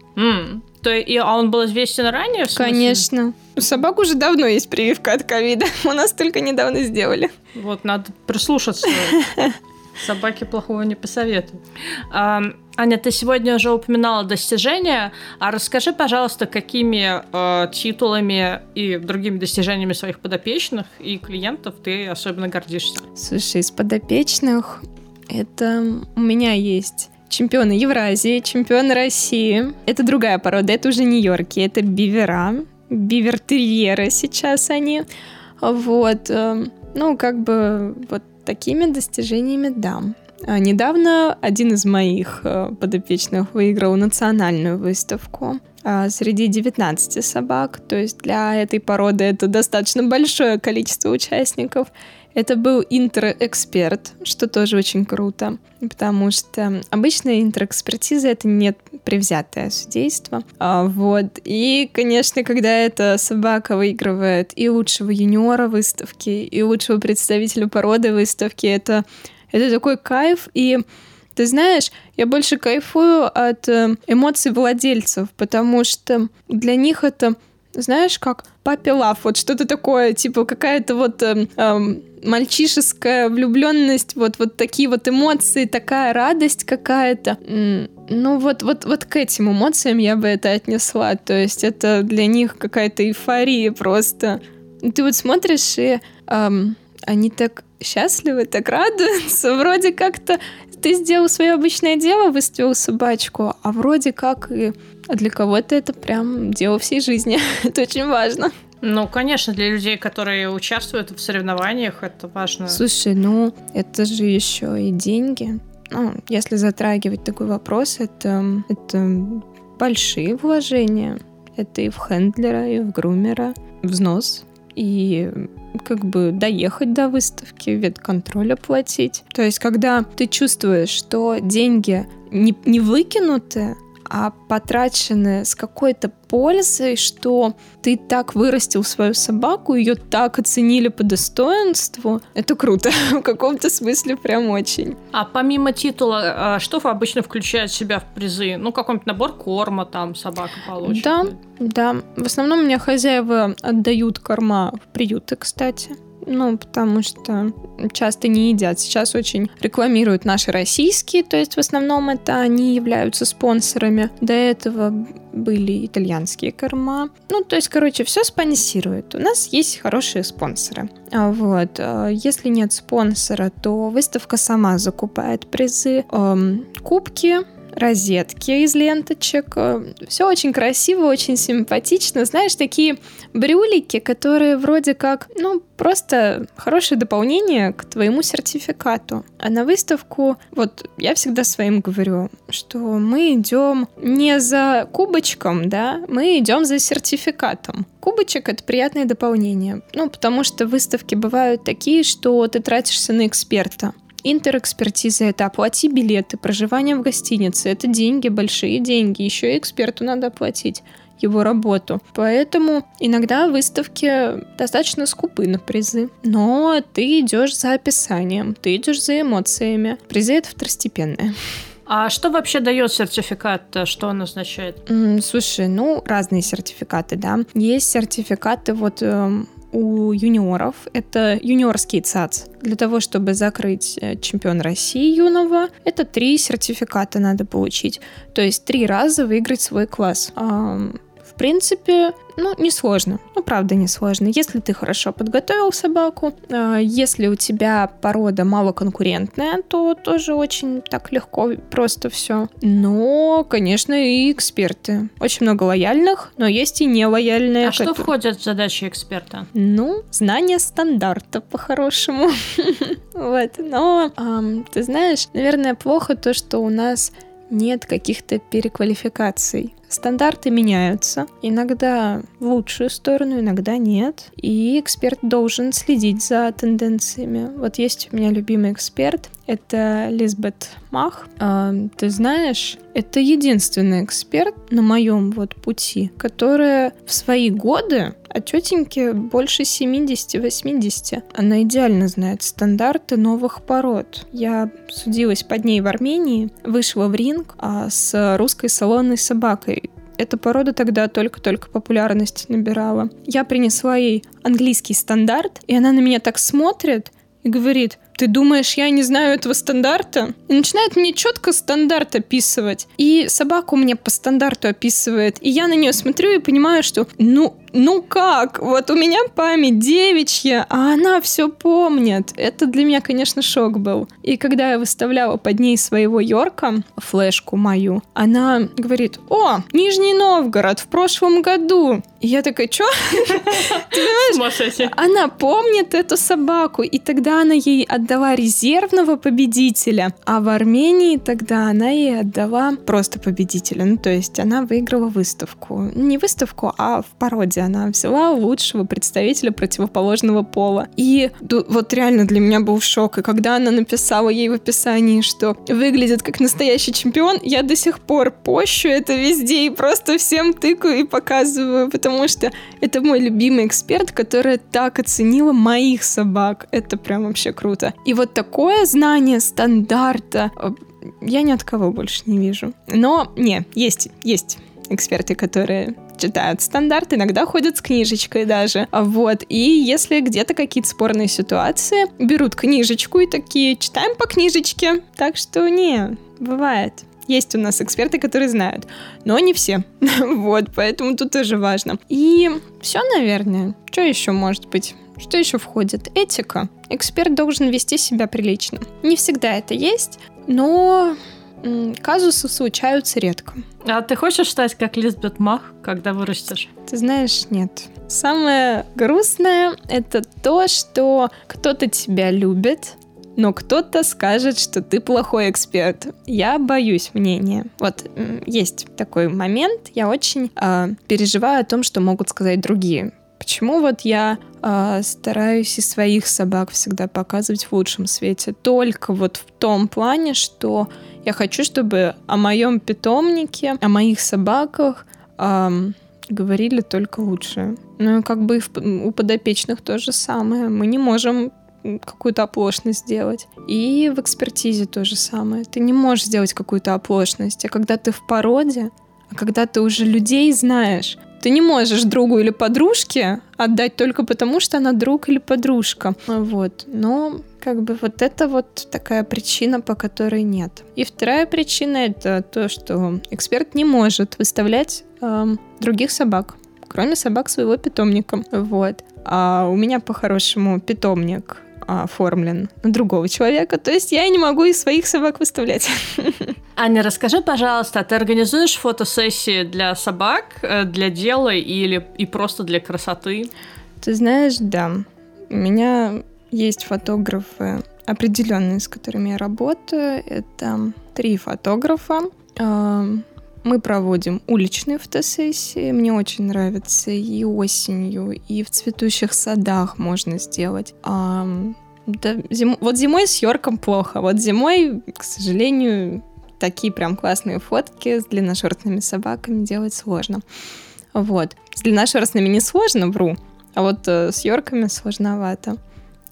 То, и, а он был известен ранее? Конечно. У собак уже давно есть прививка от ковида. *laughs* У нас только недавно сделали. Вот, надо прислушаться. *laughs* Собаки плохого не посоветуют. Аня, ты сегодня уже упоминала достижения, а расскажи, пожалуйста, какими э, титулами и другими достижениями своих подопечных и клиентов ты особенно гордишься? Слушай, из подопечных это у меня есть чемпионы Евразии, чемпионы России. Это другая порода, это уже не Йорки, это бивера, бивер-терьеры сейчас они. Вот, э, ну, как бы вот такими достижениями, да. А недавно один из моих э, подопечных выиграл национальную выставку а, среди 19 собак. То есть для этой породы это достаточно большое количество участников. Это был интерэксперт, что тоже очень круто, потому что обычно интерэкспертиза — это не превзятое судейство. А, вот. И, конечно, когда эта собака выигрывает и лучшего юниора выставки, и лучшего представителя породы выставки, это это такой кайф, и ты знаешь, я больше кайфую от э, эмоций владельцев, потому что для них это, знаешь, как папе лав, вот что-то такое, типа какая-то вот э, э, мальчишеская влюбленность, вот, вот такие вот эмоции, такая радость какая-то. Ну вот, вот, вот к этим эмоциям я бы это отнесла, то есть это для них какая-то эйфория просто. Ты вот смотришь, и эм, они так счастливы, так радуются. *laughs* Вроде как-то ты сделал свое обычное дело, выставил собачку, а вроде как и для кого-то это прям дело всей жизни. *laughs* это очень важно. Ну, конечно, для людей, которые участвуют в соревнованиях, это важно. Слушай, ну, это же еще и деньги. Ну, если затрагивать такой вопрос, это, это большие вложения. Это и в хендлера, и в грумера. Взнос и как бы доехать до выставки, ветконтроль оплатить. То есть, когда ты чувствуешь, что деньги не, не выкинуты, а потрачены с какой-то пользой, что ты так вырастил свою собаку, ее так оценили по достоинству. Это круто, *laughs* в каком-то смысле прям очень. А помимо титула, а, что обычно включает в себя в призы? Ну, какой-нибудь набор корма там собака получит? Да, да. В основном у меня хозяева отдают корма в приюты, кстати. Ну, потому что часто не едят. Сейчас очень рекламируют наши российские, то есть в основном это они являются спонсорами. До этого были итальянские корма. Ну, то есть, короче, все спонсируют. У нас есть хорошие спонсоры. А вот. А если нет спонсора, то выставка сама закупает призы, эм, кубки, розетки из ленточек. Э, Все очень красиво, очень симпатично. Знаешь, такие брюлики, которые вроде как, ну, просто хорошее дополнение к твоему сертификату. А на выставку, вот я всегда своим говорю, что мы идем не за кубочком, да, мы идем за сертификатом. Кубочек — это приятное дополнение. Ну, потому что выставки бывают такие, что ты тратишься на эксперта. Интерэкспертиза — это оплати билеты, проживание в гостинице. Это деньги, большие деньги. Еще и эксперту надо оплатить его работу. Поэтому иногда выставки достаточно скупы на призы. Но ты идешь за описанием, ты идешь за эмоциями. Призы это второстепенное. А что вообще дает сертификат? Что он означает? слушай, ну, разные сертификаты, да. Есть сертификаты, вот эм, у юниоров. Это юниорский ЦАЦ. Для того, чтобы закрыть э, чемпион России юного, это три сертификата надо получить. То есть три раза выиграть свой класс принципе, ну, несложно. Ну, правда, несложно. Если ты хорошо подготовил собаку, э, если у тебя порода малоконкурентная, то тоже очень так легко, просто все. Но, конечно, и эксперты. Очень много лояльных, но есть и нелояльные. А что входит в задачи эксперта? Ну, знание стандарта по-хорошему. *laughs* Вот. Но, ты знаешь, наверное, плохо то, что у нас нет каких-то переквалификаций. Стандарты меняются, иногда в лучшую сторону, иногда нет. И эксперт должен следить за тенденциями. Вот есть у меня любимый эксперт, это Лизбет Мах. А, ты знаешь, это единственный эксперт на моем вот пути, которая в свои годы, а тетеньке больше 70-80, она идеально знает стандарты новых пород. Я судилась под ней в Армении, вышла в ринг а, с русской салонной собакой, эта порода тогда только-только популярность набирала. Я принесла ей английский стандарт, и она на меня так смотрит и говорит, ты думаешь, я не знаю этого стандарта? И начинает мне четко стандарт описывать. И собаку мне по стандарту описывает. И я на нее смотрю и понимаю, что ну, ну как? Вот у меня память девичья, а она все помнит. Это для меня, конечно, шок был. И когда я выставляла под ней своего Йорка, флешку мою, она говорит, о, Нижний Новгород в прошлом году. И я такая, что? *laughs* Она помнит эту собаку, и тогда она ей отдала резервного победителя, а в Армении тогда она ей отдала просто победителя. Ну, то есть она выиграла выставку. Не выставку, а в породе она взяла лучшего представителя противоположного пола. И вот реально для меня был шок. И когда она написала ей в описании, что выглядит как настоящий чемпион, я до сих пор пощу это везде и просто всем тыкаю и показываю, потому что это мой любимый эксперт, которая так оценила моих собак. Это прям вообще круто. И вот такое знание стандарта э, я ни от кого больше не вижу. Но, не, есть, есть эксперты, которые читают стандарт, иногда ходят с книжечкой даже. Вот. И если где-то какие-то спорные ситуации, берут книжечку и такие, читаем по книжечке. Так что не, бывает. Есть у нас эксперты, которые знают, но не все. *laughs* вот, поэтому тут тоже важно. И все, наверное. Что еще может быть? Что еще входит? Этика. Эксперт должен вести себя прилично. Не всегда это есть, но казусы случаются редко. А ты хочешь стать как Лизбет Мах, когда вырастешь? Ты знаешь, нет. Самое грустное — это то, что кто-то тебя любит, но кто-то скажет, что ты плохой эксперт. Я боюсь мнения. Вот есть такой момент, я очень э, переживаю о том, что могут сказать другие. Почему вот я э, стараюсь и своих собак всегда показывать в лучшем свете? Только вот в том плане, что я хочу, чтобы о моем питомнике, о моих собаках э, говорили только лучшее. Ну и как бы у подопечных то же самое. Мы не можем какую-то оплошность сделать. И в экспертизе то же самое. Ты не можешь сделать какую-то оплошность. А когда ты в породе, а когда ты уже людей знаешь, ты не можешь другу или подружке отдать только потому, что она друг или подружка. Вот. Но как бы вот это вот такая причина, по которой нет. И вторая причина это то, что эксперт не может выставлять э, других собак, кроме собак своего питомника. Вот. А у меня по-хорошему питомник оформлен на другого человека. То есть я не могу из своих собак выставлять. *laughs* Аня, расскажи, пожалуйста, ты организуешь фотосессии для собак, э, для дела или и просто для красоты? Ты знаешь, да. У меня есть фотографы определенные, с которыми я работаю. Это три фотографа. Мы проводим уличные фотосессии. Мне очень нравится и осенью, и в цветущих садах можно сделать. А, да, зим... Вот зимой с Йорком плохо. Вот зимой, к сожалению, такие прям классные фотки с длинношерстными собаками делать сложно. Вот. С длинношерстными не сложно, вру, а вот э, с Йорками сложновато.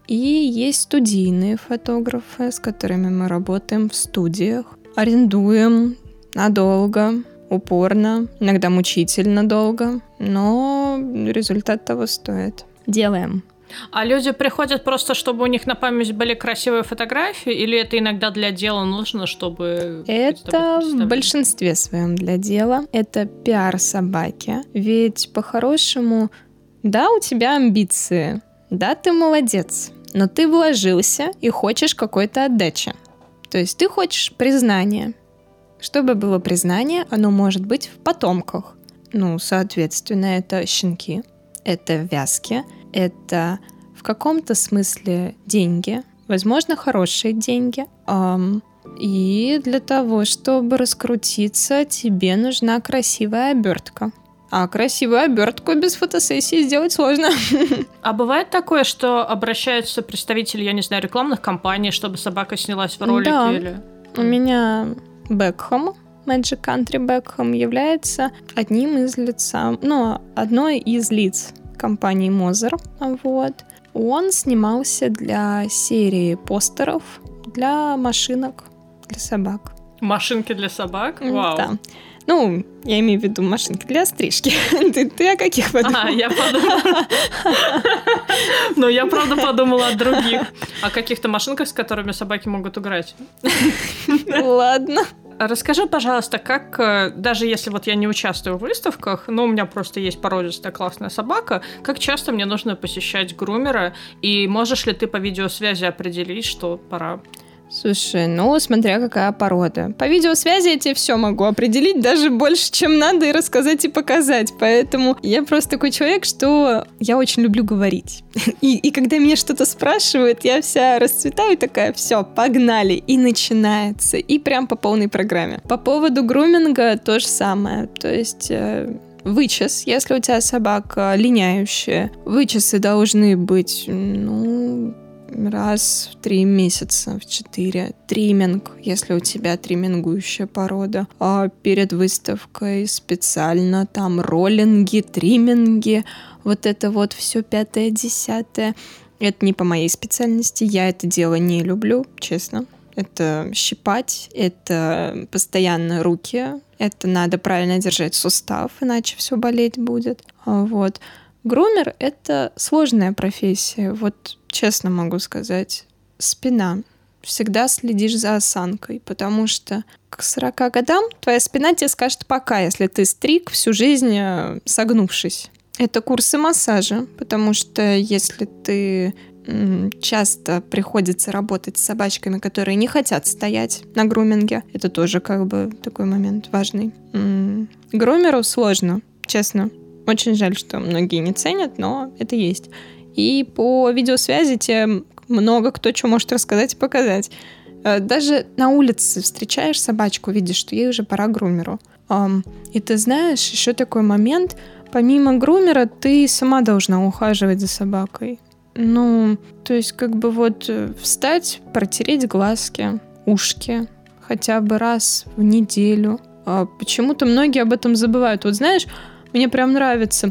И есть студийные фотографы, с которыми мы работаем в студиях. Арендуем надолго, упорно, иногда мучительно долго, но результат того стоит. Делаем А люди приходят просто, чтобы у них на память были красивые фотографии, или это иногда для дела нужно, чтобы... Это в большинстве своем для дела. Это пиар собаки. Ведь по-хорошему, да, у тебя амбиции, да, ты молодец, но ты вложился и хочешь какой-то отдачи. То есть ты хочешь признания. Чтобы было признание, оно может быть в потомках. Ну, соответственно, это щенки, это вязки, это в каком-то смысле деньги, возможно, хорошие деньги. И для того, чтобы раскрутиться, тебе нужна красивая обертка. А красивую обертку без фотосессии сделать сложно. *laughs* А бывает такое, что обращаются представители, я не знаю, рекламных компаний, чтобы собака снялась в ролике? Да. Или... У меня Бекхэм, Magic Country Бекхэм является одним из лица, ну, одной из лиц компании Мозер. Вот. Он снимался для серии постеров для машинок для собак. Машинки для собак? Вау. Да. Ну, я имею в виду машинки для стрижки. *laughs* ты, ты о каких подумала? А, я подумала. Но я правда подумала о других. О каких-то машинках, с которыми собаки могут играть. Ладно. Расскажи, пожалуйста, как, э, даже если вот я не участвую в выставках, но у меня просто есть породистая классная собака, как часто мне нужно посещать грумера, и можешь ли ты по видеосвязи определить, что пора Слушай, ну, смотря какая порода. По видеосвязи я тебе все могу определить, даже больше, чем надо, и рассказать и показать. Поэтому я просто такой человек, что я очень люблю говорить. *laughs* И, и когда меня что-то спрашивают, я вся расцветаю такая, все, погнали. И начинается. И прям по полной программе. По поводу груминга то же самое. То есть э, вычес, если у тебя собака линяющая. Вычесы должны быть, ну, раз в три месяца, в четыре. Триминг, если у тебя тримингующая порода. А перед выставкой специально там роллинги, триминги, вот это вот все пятое, десятое. Это не по моей специальности, я это дело не люблю, честно. Это щипать, это постоянно руки, это надо правильно держать сустав, иначе все болеть будет. Вот. Грумер — это сложная профессия. Вот честно могу сказать. Спина. Всегда следишь за осанкой, потому что к 40 годам твоя спина тебе скажет пока, если ты стриг всю жизнь э, согнувшись. Это курсы массажа, потому что если ты часто приходится работать с собачками, которые не хотят стоять на груминге. Это тоже как бы такой момент важный. Грумеру сложно, честно. Очень жаль, что многие не ценят, но это есть. И по видеосвязи тебе много кто что может рассказать и показать. Э, даже на улице встречаешь собачку, видишь, что ей уже пора грумеру. И ты знаешь, еще такой момент, помимо грумера, ты сама должна ухаживать за собакой. Ну, то есть как бы вот э, встать, протереть глазки, ушки хотя бы раз в неделю. А почему-то многие об этом забывают. Вот знаешь, мне прям нравится.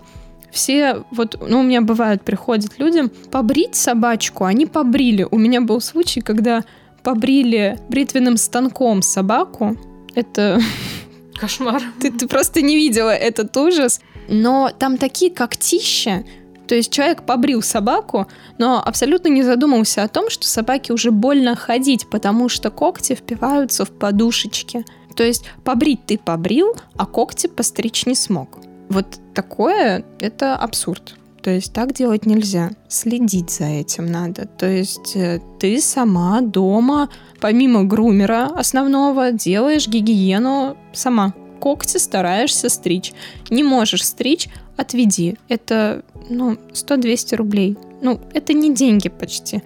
Все, вот, ну, у меня бывает, приходят люди побрить собачку, они побрили. У меня был случай, когда побрили бритвенным станком собаку. Это... *laughs* Кошмар. Ты, ты просто не видела этот ужас. Но там такие когтища, то есть человек побрил собаку, но абсолютно не задумался о том, что собаке уже больно ходить, потому что когти впиваются в подушечки. То есть побрить ты побрил, а когти постричь не смог. Вот такое — это абсурд. То есть так делать нельзя. Следить за этим надо. То есть э, ты сама дома, помимо грумера основного, делаешь гигиену сама. Когти стараешься стричь. Не можешь стричь, отведи. Это, ну, 100-200 рублей. Ну, это не деньги почти.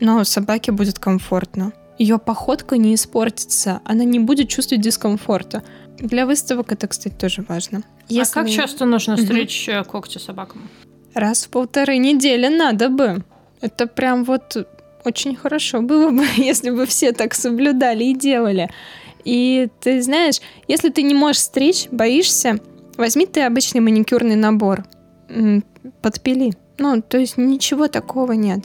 Но собаке будет комфортно. Ее походка не испортится, она не будет чувствовать дискомфорта. Для выставок это, кстати, тоже важно. Если... А как часто нужно стричь угу. когти собакам? Раз в полторы недели надо бы. Это прям вот очень хорошо было бы, *laughs* если бы все так соблюдали и делали. И ты знаешь, если ты не можешь стричь, боишься, возьми ты обычный маникюрный набор, подпили. Ну, то есть ничего такого нет.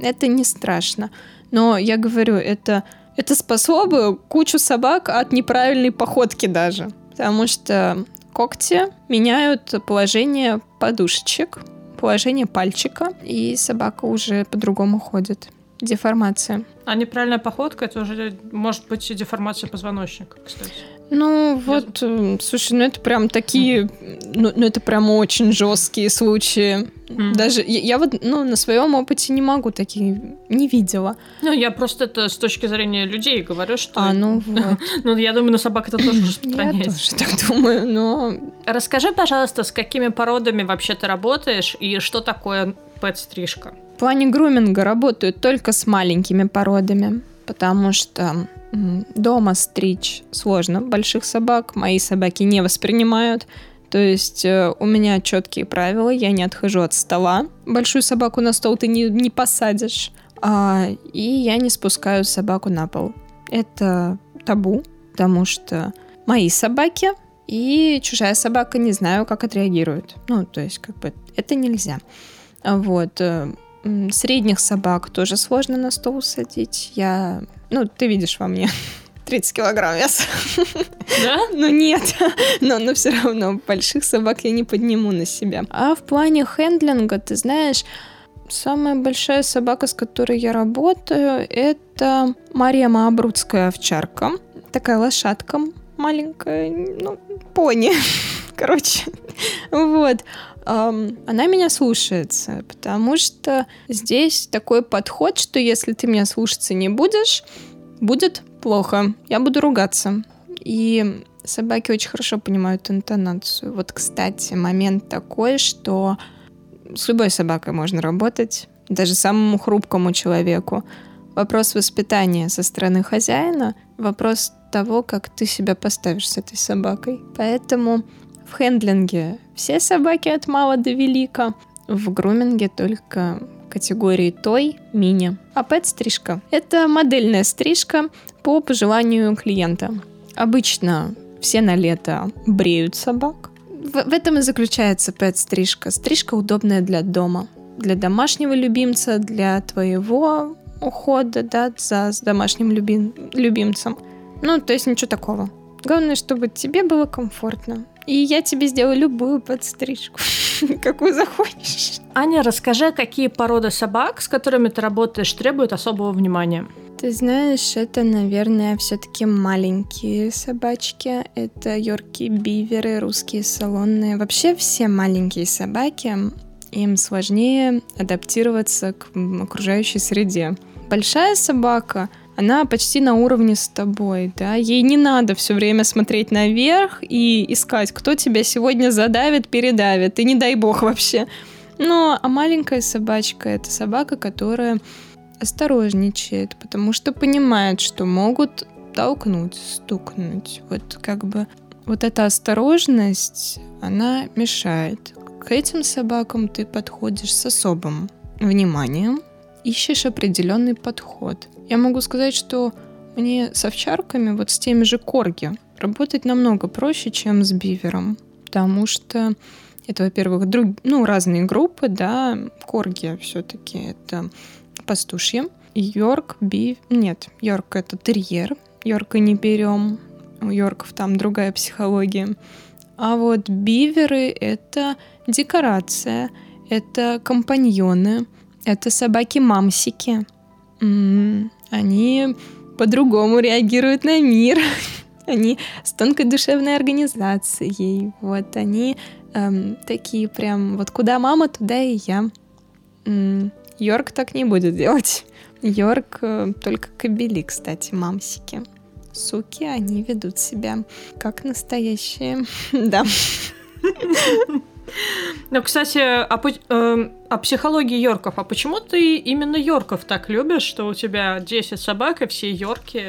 Это не страшно. Но я говорю, это, это спасло бы кучу собак от неправильной походки даже. Потому что когти меняют положение подушечек, положение пальчика, и собака уже по-другому ходит. Деформация. А неправильная походка это уже может быть деформация позвоночника, кстати. Ну вот, э, слушай, ну это прям такие, ну, ну это прям очень жесткие случаи. Mm. Даже я, я вот, ну на своем опыте не могу такие, не видела. Ну я просто это с точки зрения людей говорю, что. А ну *laughs* вот. ну я думаю, на собак это тоже распространяется. Я тоже так думаю, но. Расскажи, пожалуйста, с какими породами вообще ты работаешь и что такое пэт-стрижка? В плане груминга работают только с маленькими породами, потому что дома стричь сложно больших собак, мои собаки не воспринимают. То есть э, у меня четкие правила, я не отхожу от стола. Большую собаку на стол ты не, не посадишь. А, и я не спускаю собаку на пол. Это табу, потому что мои собаки и чужая собака не знаю, как отреагирует. Ну, то есть, как бы, это нельзя. Вот. Э, Средних собак тоже сложно на стол садить. Я, ну, ты видишь во мне *laughs* 30 килограмм веса. Да? *laughs* Ну нет, но, но все равно больших собак я не подниму на себя. А в плане хендлинга, ты знаешь, самая большая собака, с которой я работаю, это Мария Маабрудская овчарка. Такая лошадка маленькая, ну, пони, *laughs* короче. Вот она меня слушается, потому что здесь такой подход, что если ты меня слушаться не будешь, будет плохо, я буду ругаться. И собаки очень хорошо понимают интонацию. Вот, кстати, момент такой, что с любой собакой можно работать, даже самому хрупкому человеку. Вопрос воспитания со стороны хозяина, вопрос того, как ты себя поставишь с этой собакой. Поэтому в хендлинге все собаки от мала до велика. В груминге только категории той, мини. А пэт-стрижка – это модельная стрижка по пожеланию клиента. Обычно все на лето бреют собак. В, в этом и заключается пэт-стрижка. Стрижка удобная для дома. Для домашнего любимца, для твоего ухода, да, за с домашним любим, любимцем. Ну, то есть ничего такого. Главное, чтобы тебе было комфортно. И я тебе сделаю любую подстрижку, *laughs* какую захочешь. Аня, расскажи, какие породы собак, с которыми ты работаешь, требуют особого внимания? Ты знаешь, это, наверное, все-таки маленькие собачки. Это йорки биверы, русские салонные. Вообще все маленькие собаки, им сложнее адаптироваться к окружающей среде. Большая собака — она почти на уровне с тобой, да, ей не надо все время смотреть наверх и искать, кто тебя сегодня задавит, передавит, и не дай бог вообще. Ну, а маленькая собачка — это собака, которая осторожничает, потому что понимает, что могут толкнуть, стукнуть. Вот как бы вот эта осторожность, она мешает. К этим собакам ты подходишь с особым вниманием, ищешь определенный подход. Я могу сказать, что мне с овчарками, вот с теми же корги, работать намного проще, чем с бивером. Потому что это, во-первых, друг... ну, разные группы, да, корги все-таки это пастушье. Йорк, бив... Нет, Йорк это терьер. Йорка не берем. У Йорков там другая психология. А вот биверы — это декорация, это компаньоны, это собаки-мамсики. Они по-другому реагируют на мир. *laughs* Они с тонкой душевной организацией. Вот они эм, такие прям, вот куда мама, туда и я. М-м, Йорк так не будет делать. Йорк э, только кобели, кстати, мамсики. Суки, они ведут себя как настоящие. *laughs* да. *laughs* Ну, кстати, о, э, о психологии Йорков. А почему ты именно Йорков так любишь, что у тебя 10 собак и все Йорки?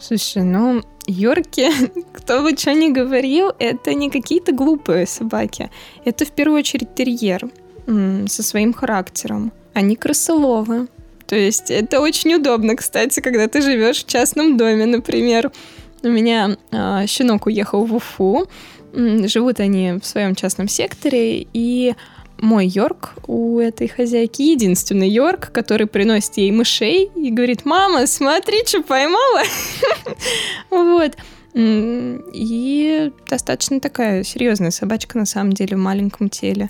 Слушай, ну, Йорки, *laughs* кто бы что ни говорил, это не какие-то глупые собаки. Это в первую очередь терьер со своим характером. Они крысоловы. То есть это очень удобно, кстати, когда ты живешь в частном доме, например. У меня э, щенок уехал в Уфу, Живут они в своем частном секторе, и мой Йорк у этой хозяйки единственный Йорк, который приносит ей мышей и говорит, мама, смотри, что поймала. *laughs* Вот. И достаточно такая серьезная собачка на самом деле в маленьком теле.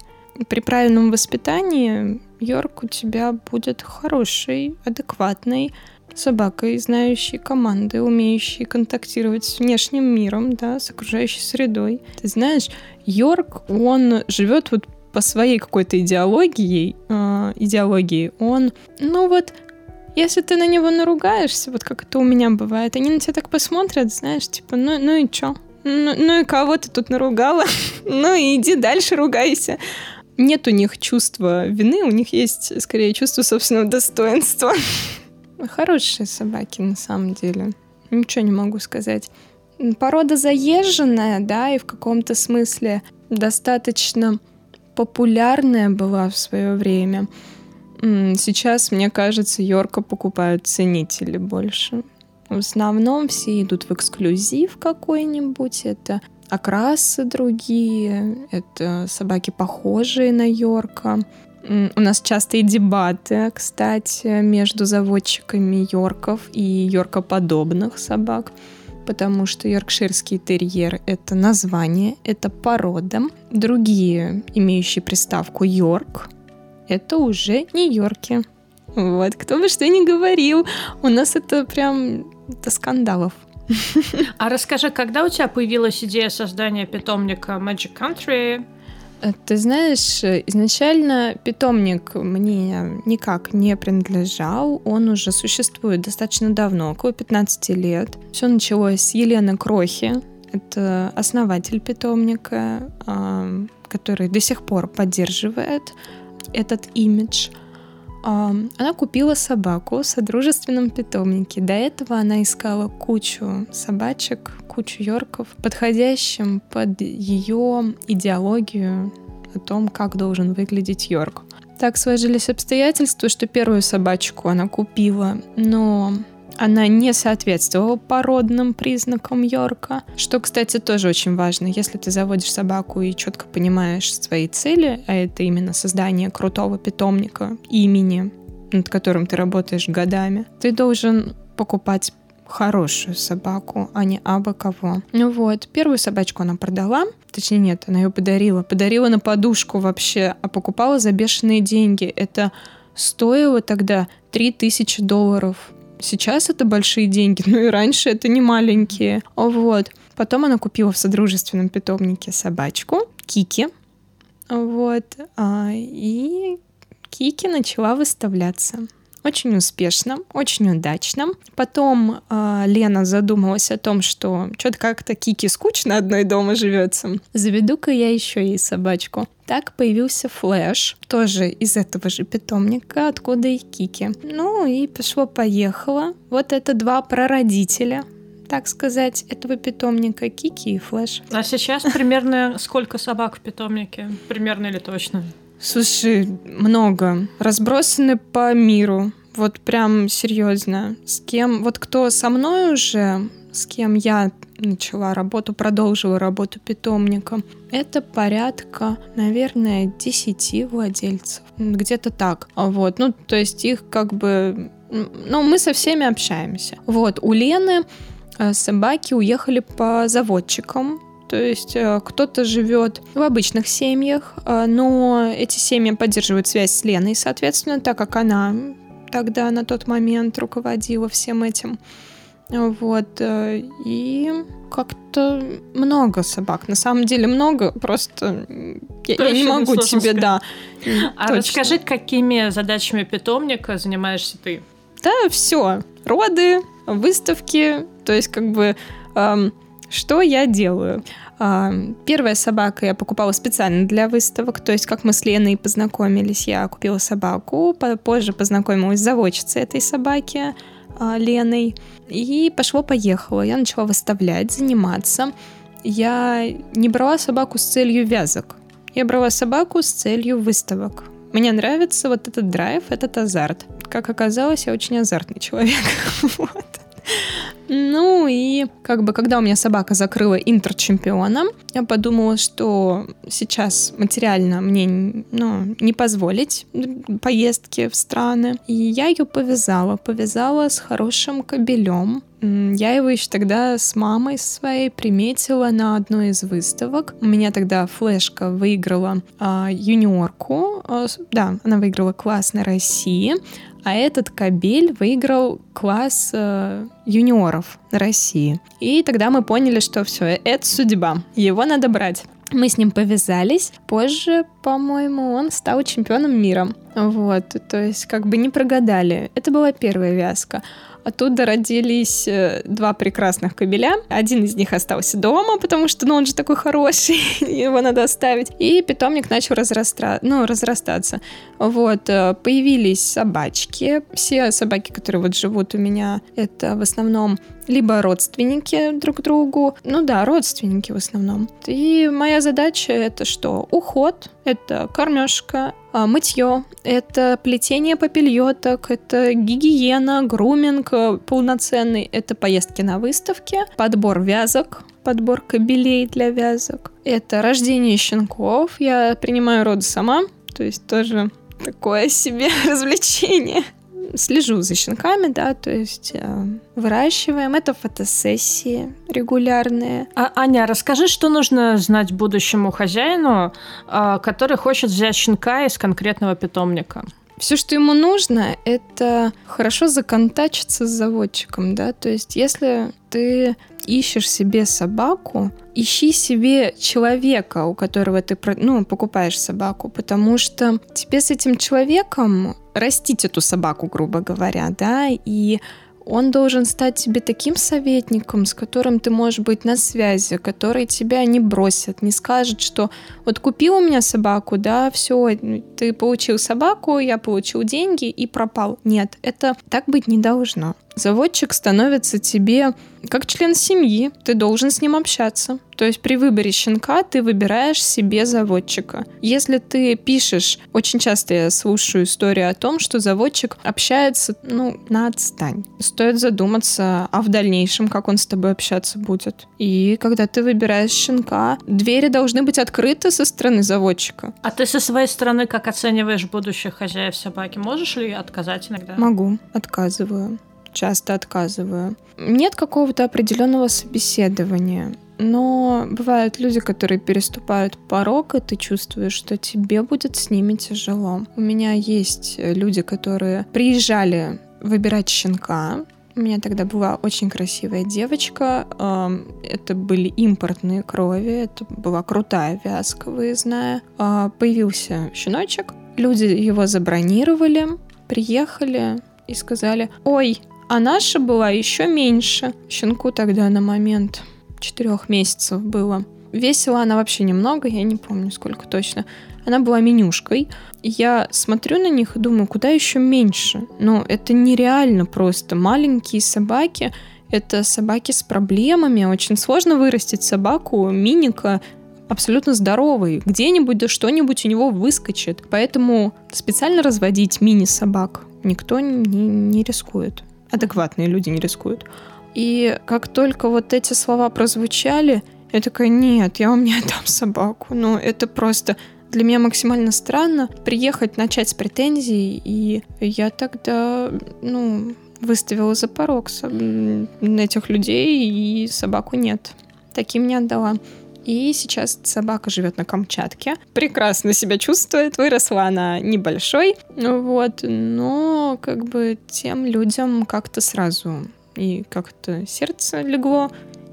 при правильном воспитании Йорк у тебя будет хороший, адекватный, собакой, знающей команды, умеющей контактировать с внешним миром, да, с окружающей средой. Ты знаешь, Йорк, он живет вот по своей какой-то идеологии, э, идеологии, он, ну вот, если ты на него наругаешься, вот как это у меня бывает, они на тебя так посмотрят, знаешь, типа, ну, ну и чё? Ну, ну и кого ты тут наругала? *laughs* ну и иди дальше ругайся. Нет у них чувства вины, у них есть скорее чувство собственного достоинства. *laughs* Хорошие собаки, на самом деле. Ничего не могу сказать. Порода заезженная, да, и в каком-то смысле достаточно популярная была в свое время. Сейчас, мне кажется, Йорка покупают ценители больше. В основном все идут в эксклюзив какой-нибудь. Это окрасы другие, это собаки, похожие на Йорка. У нас частые дебаты, кстати, между заводчиками Йорков и Йоркоподобных собак, потому что йоркширский терьер — это название, это порода. Другие, имеющие приставку Йорк, это уже не Йорки. Вот, кто бы что ни говорил, у нас это прям до скандалов. А расскажи, когда у тебя появилась идея создания питомника Magic Country? Э, ты знаешь, изначально питомник мне никак не принадлежал. Он уже существует достаточно давно, около 15 лет. Все началось с Елены Крохи. Это основатель питомника, который до сих пор поддерживает этот имидж. Она купила собаку в содружественном питомнике. До этого она искала кучу собачек, кучу йорков, подходящим под ее идеологию о том, как должен выглядеть йорк. Так сложились обстоятельства, что первую собачку она купила, но она не соответствовала породным признакам Йорка, что, кстати, тоже очень важно. Если ты заводишь собаку и четко понимаешь свои цели, а это именно создание крутого питомника, имени, над которым ты работаешь годами, ты должен покупать хорошую собаку, а не абы кого. Ну вот, первую собачку она продала, точнее нет, она ее подарила. Подарила на подушку вообще, а покупала за бешеные деньги. Это стоило тогда 3000 долларов. Сейчас это большие деньги, *laughs* но и раньше это не маленькие. Вот. Потом она купила в содружественном питомнике собачку, Кики. Вот. А, и Кики начала выставляться. Очень успешно, очень удачно. Потом э, Лена задумалась о том, что что-то как-то Кики скучно одной дома живется. Заведу-ка я еще ей собачку. Так появился Флэш, тоже из этого же питомника, откуда и Кики. Ну и пошло-поехало. Вот это два прародителя так сказать, этого питомника Кики и Флэш. А сейчас примерно сколько собак в питомнике? Примерно или точно? Слушай, много. Разбросаны по миру. Вот прям серьезно. С кем, вот кто со мной уже, с кем я начала работу, продолжила работу питомника, это порядка, наверное, 10 владельцев. Где-то так. Вот, ну, то есть их как бы... Ну, мы со всеми общаемся. Вот, у Лены э, собаки уехали по заводчикам, то есть э, кто-то живет в обычных семьях, э, но эти семьи поддерживают связь с Леной, соответственно, так как она тогда на тот момент руководила всем этим. Вот. Э, и как-то много собак. На самом деле много, просто я, я не могу тебе, да. А точно. расскажи, какими задачами питомника занимаешься ты? Да, все. Роды, выставки, то есть как бы эм, что я делаю? А, первая собака я покупала специально для выставок, то есть как мы с Леной познакомились, я купила собаку, позже познакомилась с заводчицей этой собаки, а, Леной, и пошло-поехало. Я начала выставлять, заниматься. Я не брала собаку с целью вязок, я брала собаку с целью выставок. Мне нравится вот этот драйв, этот азарт. Как оказалось, я очень азартный человек. *laughs* вот. Ну и как бы когда у меня собака закрыла интерчемпиона, я подумала, что сейчас материально мне ну, не позволить поездки в страны. И я ее повязала. Повязала с хорошим кобелем. Я его еще тогда с мамой своей приметила на одной из выставок. У меня тогда флешка выиграла а, юниорку. А, да, она выиграла класс на России. А этот кабель выиграл класс э, юниоров России. И тогда мы поняли, что все, это судьба. Его надо брать. Мы с ним повязались. Позже, по-моему, он стал чемпионом мира. Вот, то есть как бы не прогадали. Это была первая вязка. Оттуда родились э, два прекрасных кабеля. Один из них остался дома, потому что ну, он же такой хороший, *laughs* его надо оставить. И питомник начал разраста... ну, разрастаться. Вот, э, появились собачки. Все собаки, которые вот живут у меня, это в основном либо родственники друг другу. Ну да, родственники в основном. И моя задача это что? Уход, это кормежка, мытье, это плетение попельоток, это гигиена, груминг э, полноценный, это поездки на выставки, подбор вязок, подбор кабелей для вязок, это рождение щенков, я принимаю роды сама, то есть тоже такое себе *laughs* развлечение слежу за щенками, да, то есть э, выращиваем. Это фотосессии регулярные. А, Аня, расскажи, что нужно знать будущему хозяину, э, который хочет взять щенка из конкретного питомника? Все, что ему нужно, это хорошо законтачиться с заводчиком, да, то есть если ты ищешь себе собаку, ищи себе человека, у которого ты ну, покупаешь собаку, потому что тебе с этим человеком растить эту собаку, грубо говоря, да, и он должен стать тебе таким советником, с которым ты можешь быть на связи, который тебя не бросит, не скажет, что вот купил у меня собаку, да, все, ты получил собаку, я получил деньги и пропал. Нет, это так быть не должно. Заводчик становится тебе как член семьи, ты должен с ним общаться. То есть при выборе щенка ты выбираешь себе заводчика. Если ты пишешь, очень часто я слушаю историю о том, что заводчик общается, ну, на отстань. Стоит задуматься, а в дальнейшем, как он с тобой общаться будет. И когда ты выбираешь щенка, двери должны быть открыты со стороны заводчика. А ты со своей стороны как оцениваешь будущих хозяев собаки? Можешь ли отказать иногда? Могу, отказываю часто отказываю. Нет какого-то определенного собеседования. Но бывают люди, которые переступают порог, и ты чувствуешь, что тебе будет с ними тяжело. У меня есть люди, которые приезжали выбирать щенка. У меня тогда была очень красивая девочка. Это были импортные крови. Это была крутая вязка, выездная. А, появился щеночек. Люди его забронировали, приехали и сказали, ой, а наша была еще меньше. Щенку тогда на момент четырех месяцев было. Весила она вообще немного, я не помню сколько точно. Она была менюшкой. Я смотрю на них и думаю, куда еще меньше? Ну, это нереально просто. Маленькие собаки, это собаки с проблемами. Очень сложно вырастить собаку, миника, абсолютно здоровый. Где-нибудь да что-нибудь у него выскочит. Поэтому специально разводить мини-собак никто не, не рискует адекватные люди не рискуют. И как только вот эти слова прозвучали, я такая, нет, я вам не отдам собаку. Ну, это просто для меня максимально странно приехать, начать с претензий, и я тогда, ну, выставила за порог этих людей, и собаку нет. Таким не отдала. И сейчас собака живет на Камчатке. Прекрасно себя чувствует. Выросла она небольшой. Вот. Но как бы тем людям как-то сразу и как-то сердце легло,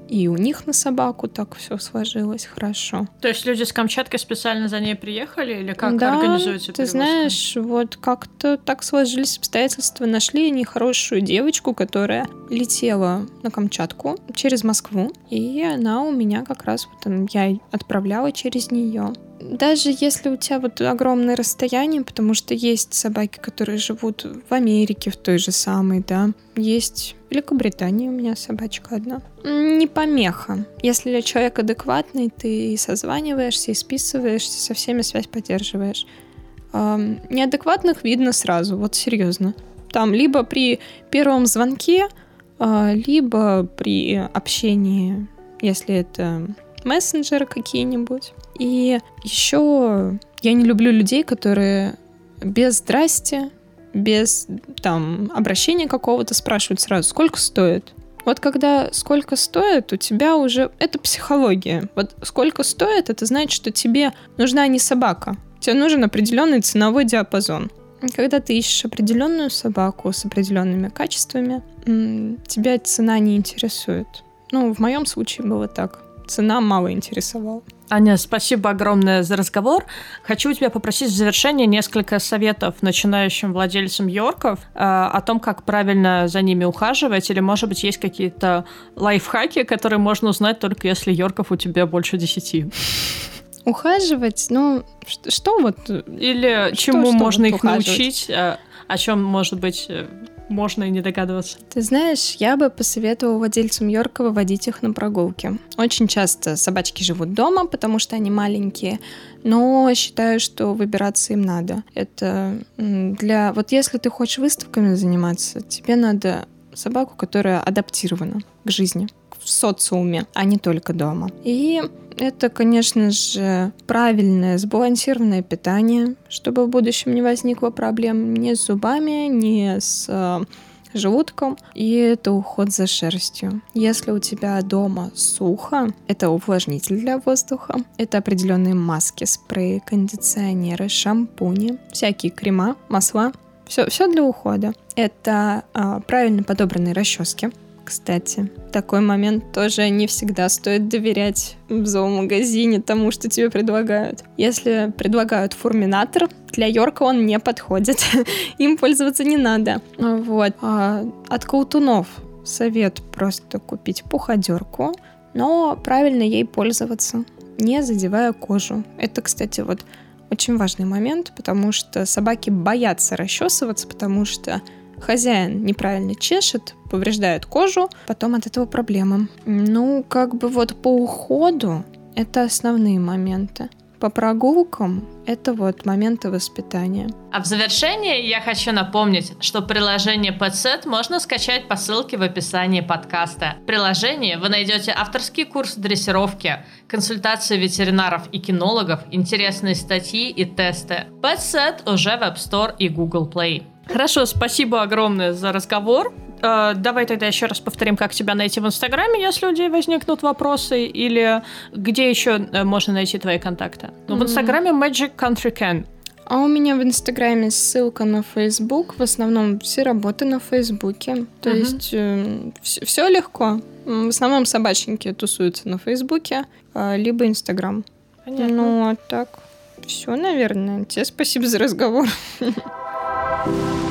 и у них на собаку так все сложилось хорошо. То есть люди с Камчатки специально за ней приехали или как да, организуется ты знаешь, вот как-то так сложились обстоятельства. Нашли они хорошую девочку, которая летела на Камчатку через Москву, и она у меня как раз вот я отправляла через нее даже если у тебя вот огромное расстояние, потому что есть собаки, которые живут в Америке, в той же самой, да, есть в Великобритании у меня собачка одна. Не помеха. Если человек адекватный, ты созваниваешься и списываешься, со всеми связь поддерживаешь. Неадекватных видно сразу, вот серьезно. Там либо при первом звонке, э, либо при общении, если это мессенджеры какие-нибудь. И еще я не люблю людей, которые без здрасти, без там обращения какого-то спрашивают сразу, сколько стоит. Вот когда сколько стоит, у тебя уже... Это психология. Вот сколько стоит, это значит, что тебе нужна не собака. Тебе нужен определенный ценовой диапазон. Когда ты ищешь определенную собаку с определенными качествами, тебя цена не интересует. Ну, в моем случае было так. Цена мало интересовала. Аня, спасибо огромное за разговор. Хочу у тебя попросить в завершение несколько советов начинающим владельцам Йорков э, о том, как правильно за ними ухаживать, или, может быть, есть какие-то лайфхаки, которые можно узнать только если Йорков у тебя больше десяти. Ухаживать, ну, что, что вот... Или что, чему что можно вот их научить, э, о чем, может быть, э, можно и не догадываться. Ты знаешь, я бы посоветовала владельцам Йорка выводить их на прогулки. Очень часто собачки живут дома, потому что они маленькие, но считаю, что выбираться им надо. Это для... Вот если ты хочешь выставками заниматься, тебе надо собаку, которая адаптирована к жизни, в социуме, а не только дома. И это, конечно же, правильное, сбалансированное питание, чтобы в будущем не возникло проблем ни с зубами, ни с э, желудком, и это уход за шерстью. Если у тебя дома сухо, это увлажнитель для воздуха, это определенные маски, спреи, кондиционеры, шампуни, всякие крема, масла, все, все для ухода. Это э, правильно подобранные расчески, кстати. Такой момент тоже не всегда стоит доверять в зоомагазине тому, что тебе предлагают. Если предлагают фурминатор, для Йорка он не подходит. *laughs* Им пользоваться не надо. Вот. А от колтунов совет просто купить пуходерку, но правильно ей пользоваться, не задевая кожу. Это, кстати, вот очень важный момент, потому что собаки боятся расчесываться, потому что хозяин неправильно чешет, повреждает кожу, потом от этого проблемы. Ну, как бы вот по уходу это основные моменты. По прогулкам это вот моменты воспитания. А в завершение я хочу напомнить, что приложение PetSet можно скачать по ссылке в описании подкаста. В приложении вы найдете авторский курс дрессировки, консультации ветеринаров и кинологов, интересные статьи и тесты. PetSet уже в App Store и Google Play. Хорошо, спасибо огромное за разговор. Э, давай тогда еще раз повторим, как тебя найти в Инстаграме, если у людей возникнут вопросы, или где еще э, можно найти твои контакты. Ну, mm-hmm. в Инстаграме Magic Country Can. А у меня в Инстаграме ссылка на Фейсбук. В основном все работы на Фейсбуке. То uh-huh. есть э, все, все легко. В основном собачники тусуются на Фейсбуке, э, либо Инстаграм. Понятно. Ну, а так, все, наверное. Тебе спасибо за разговор. *laughs*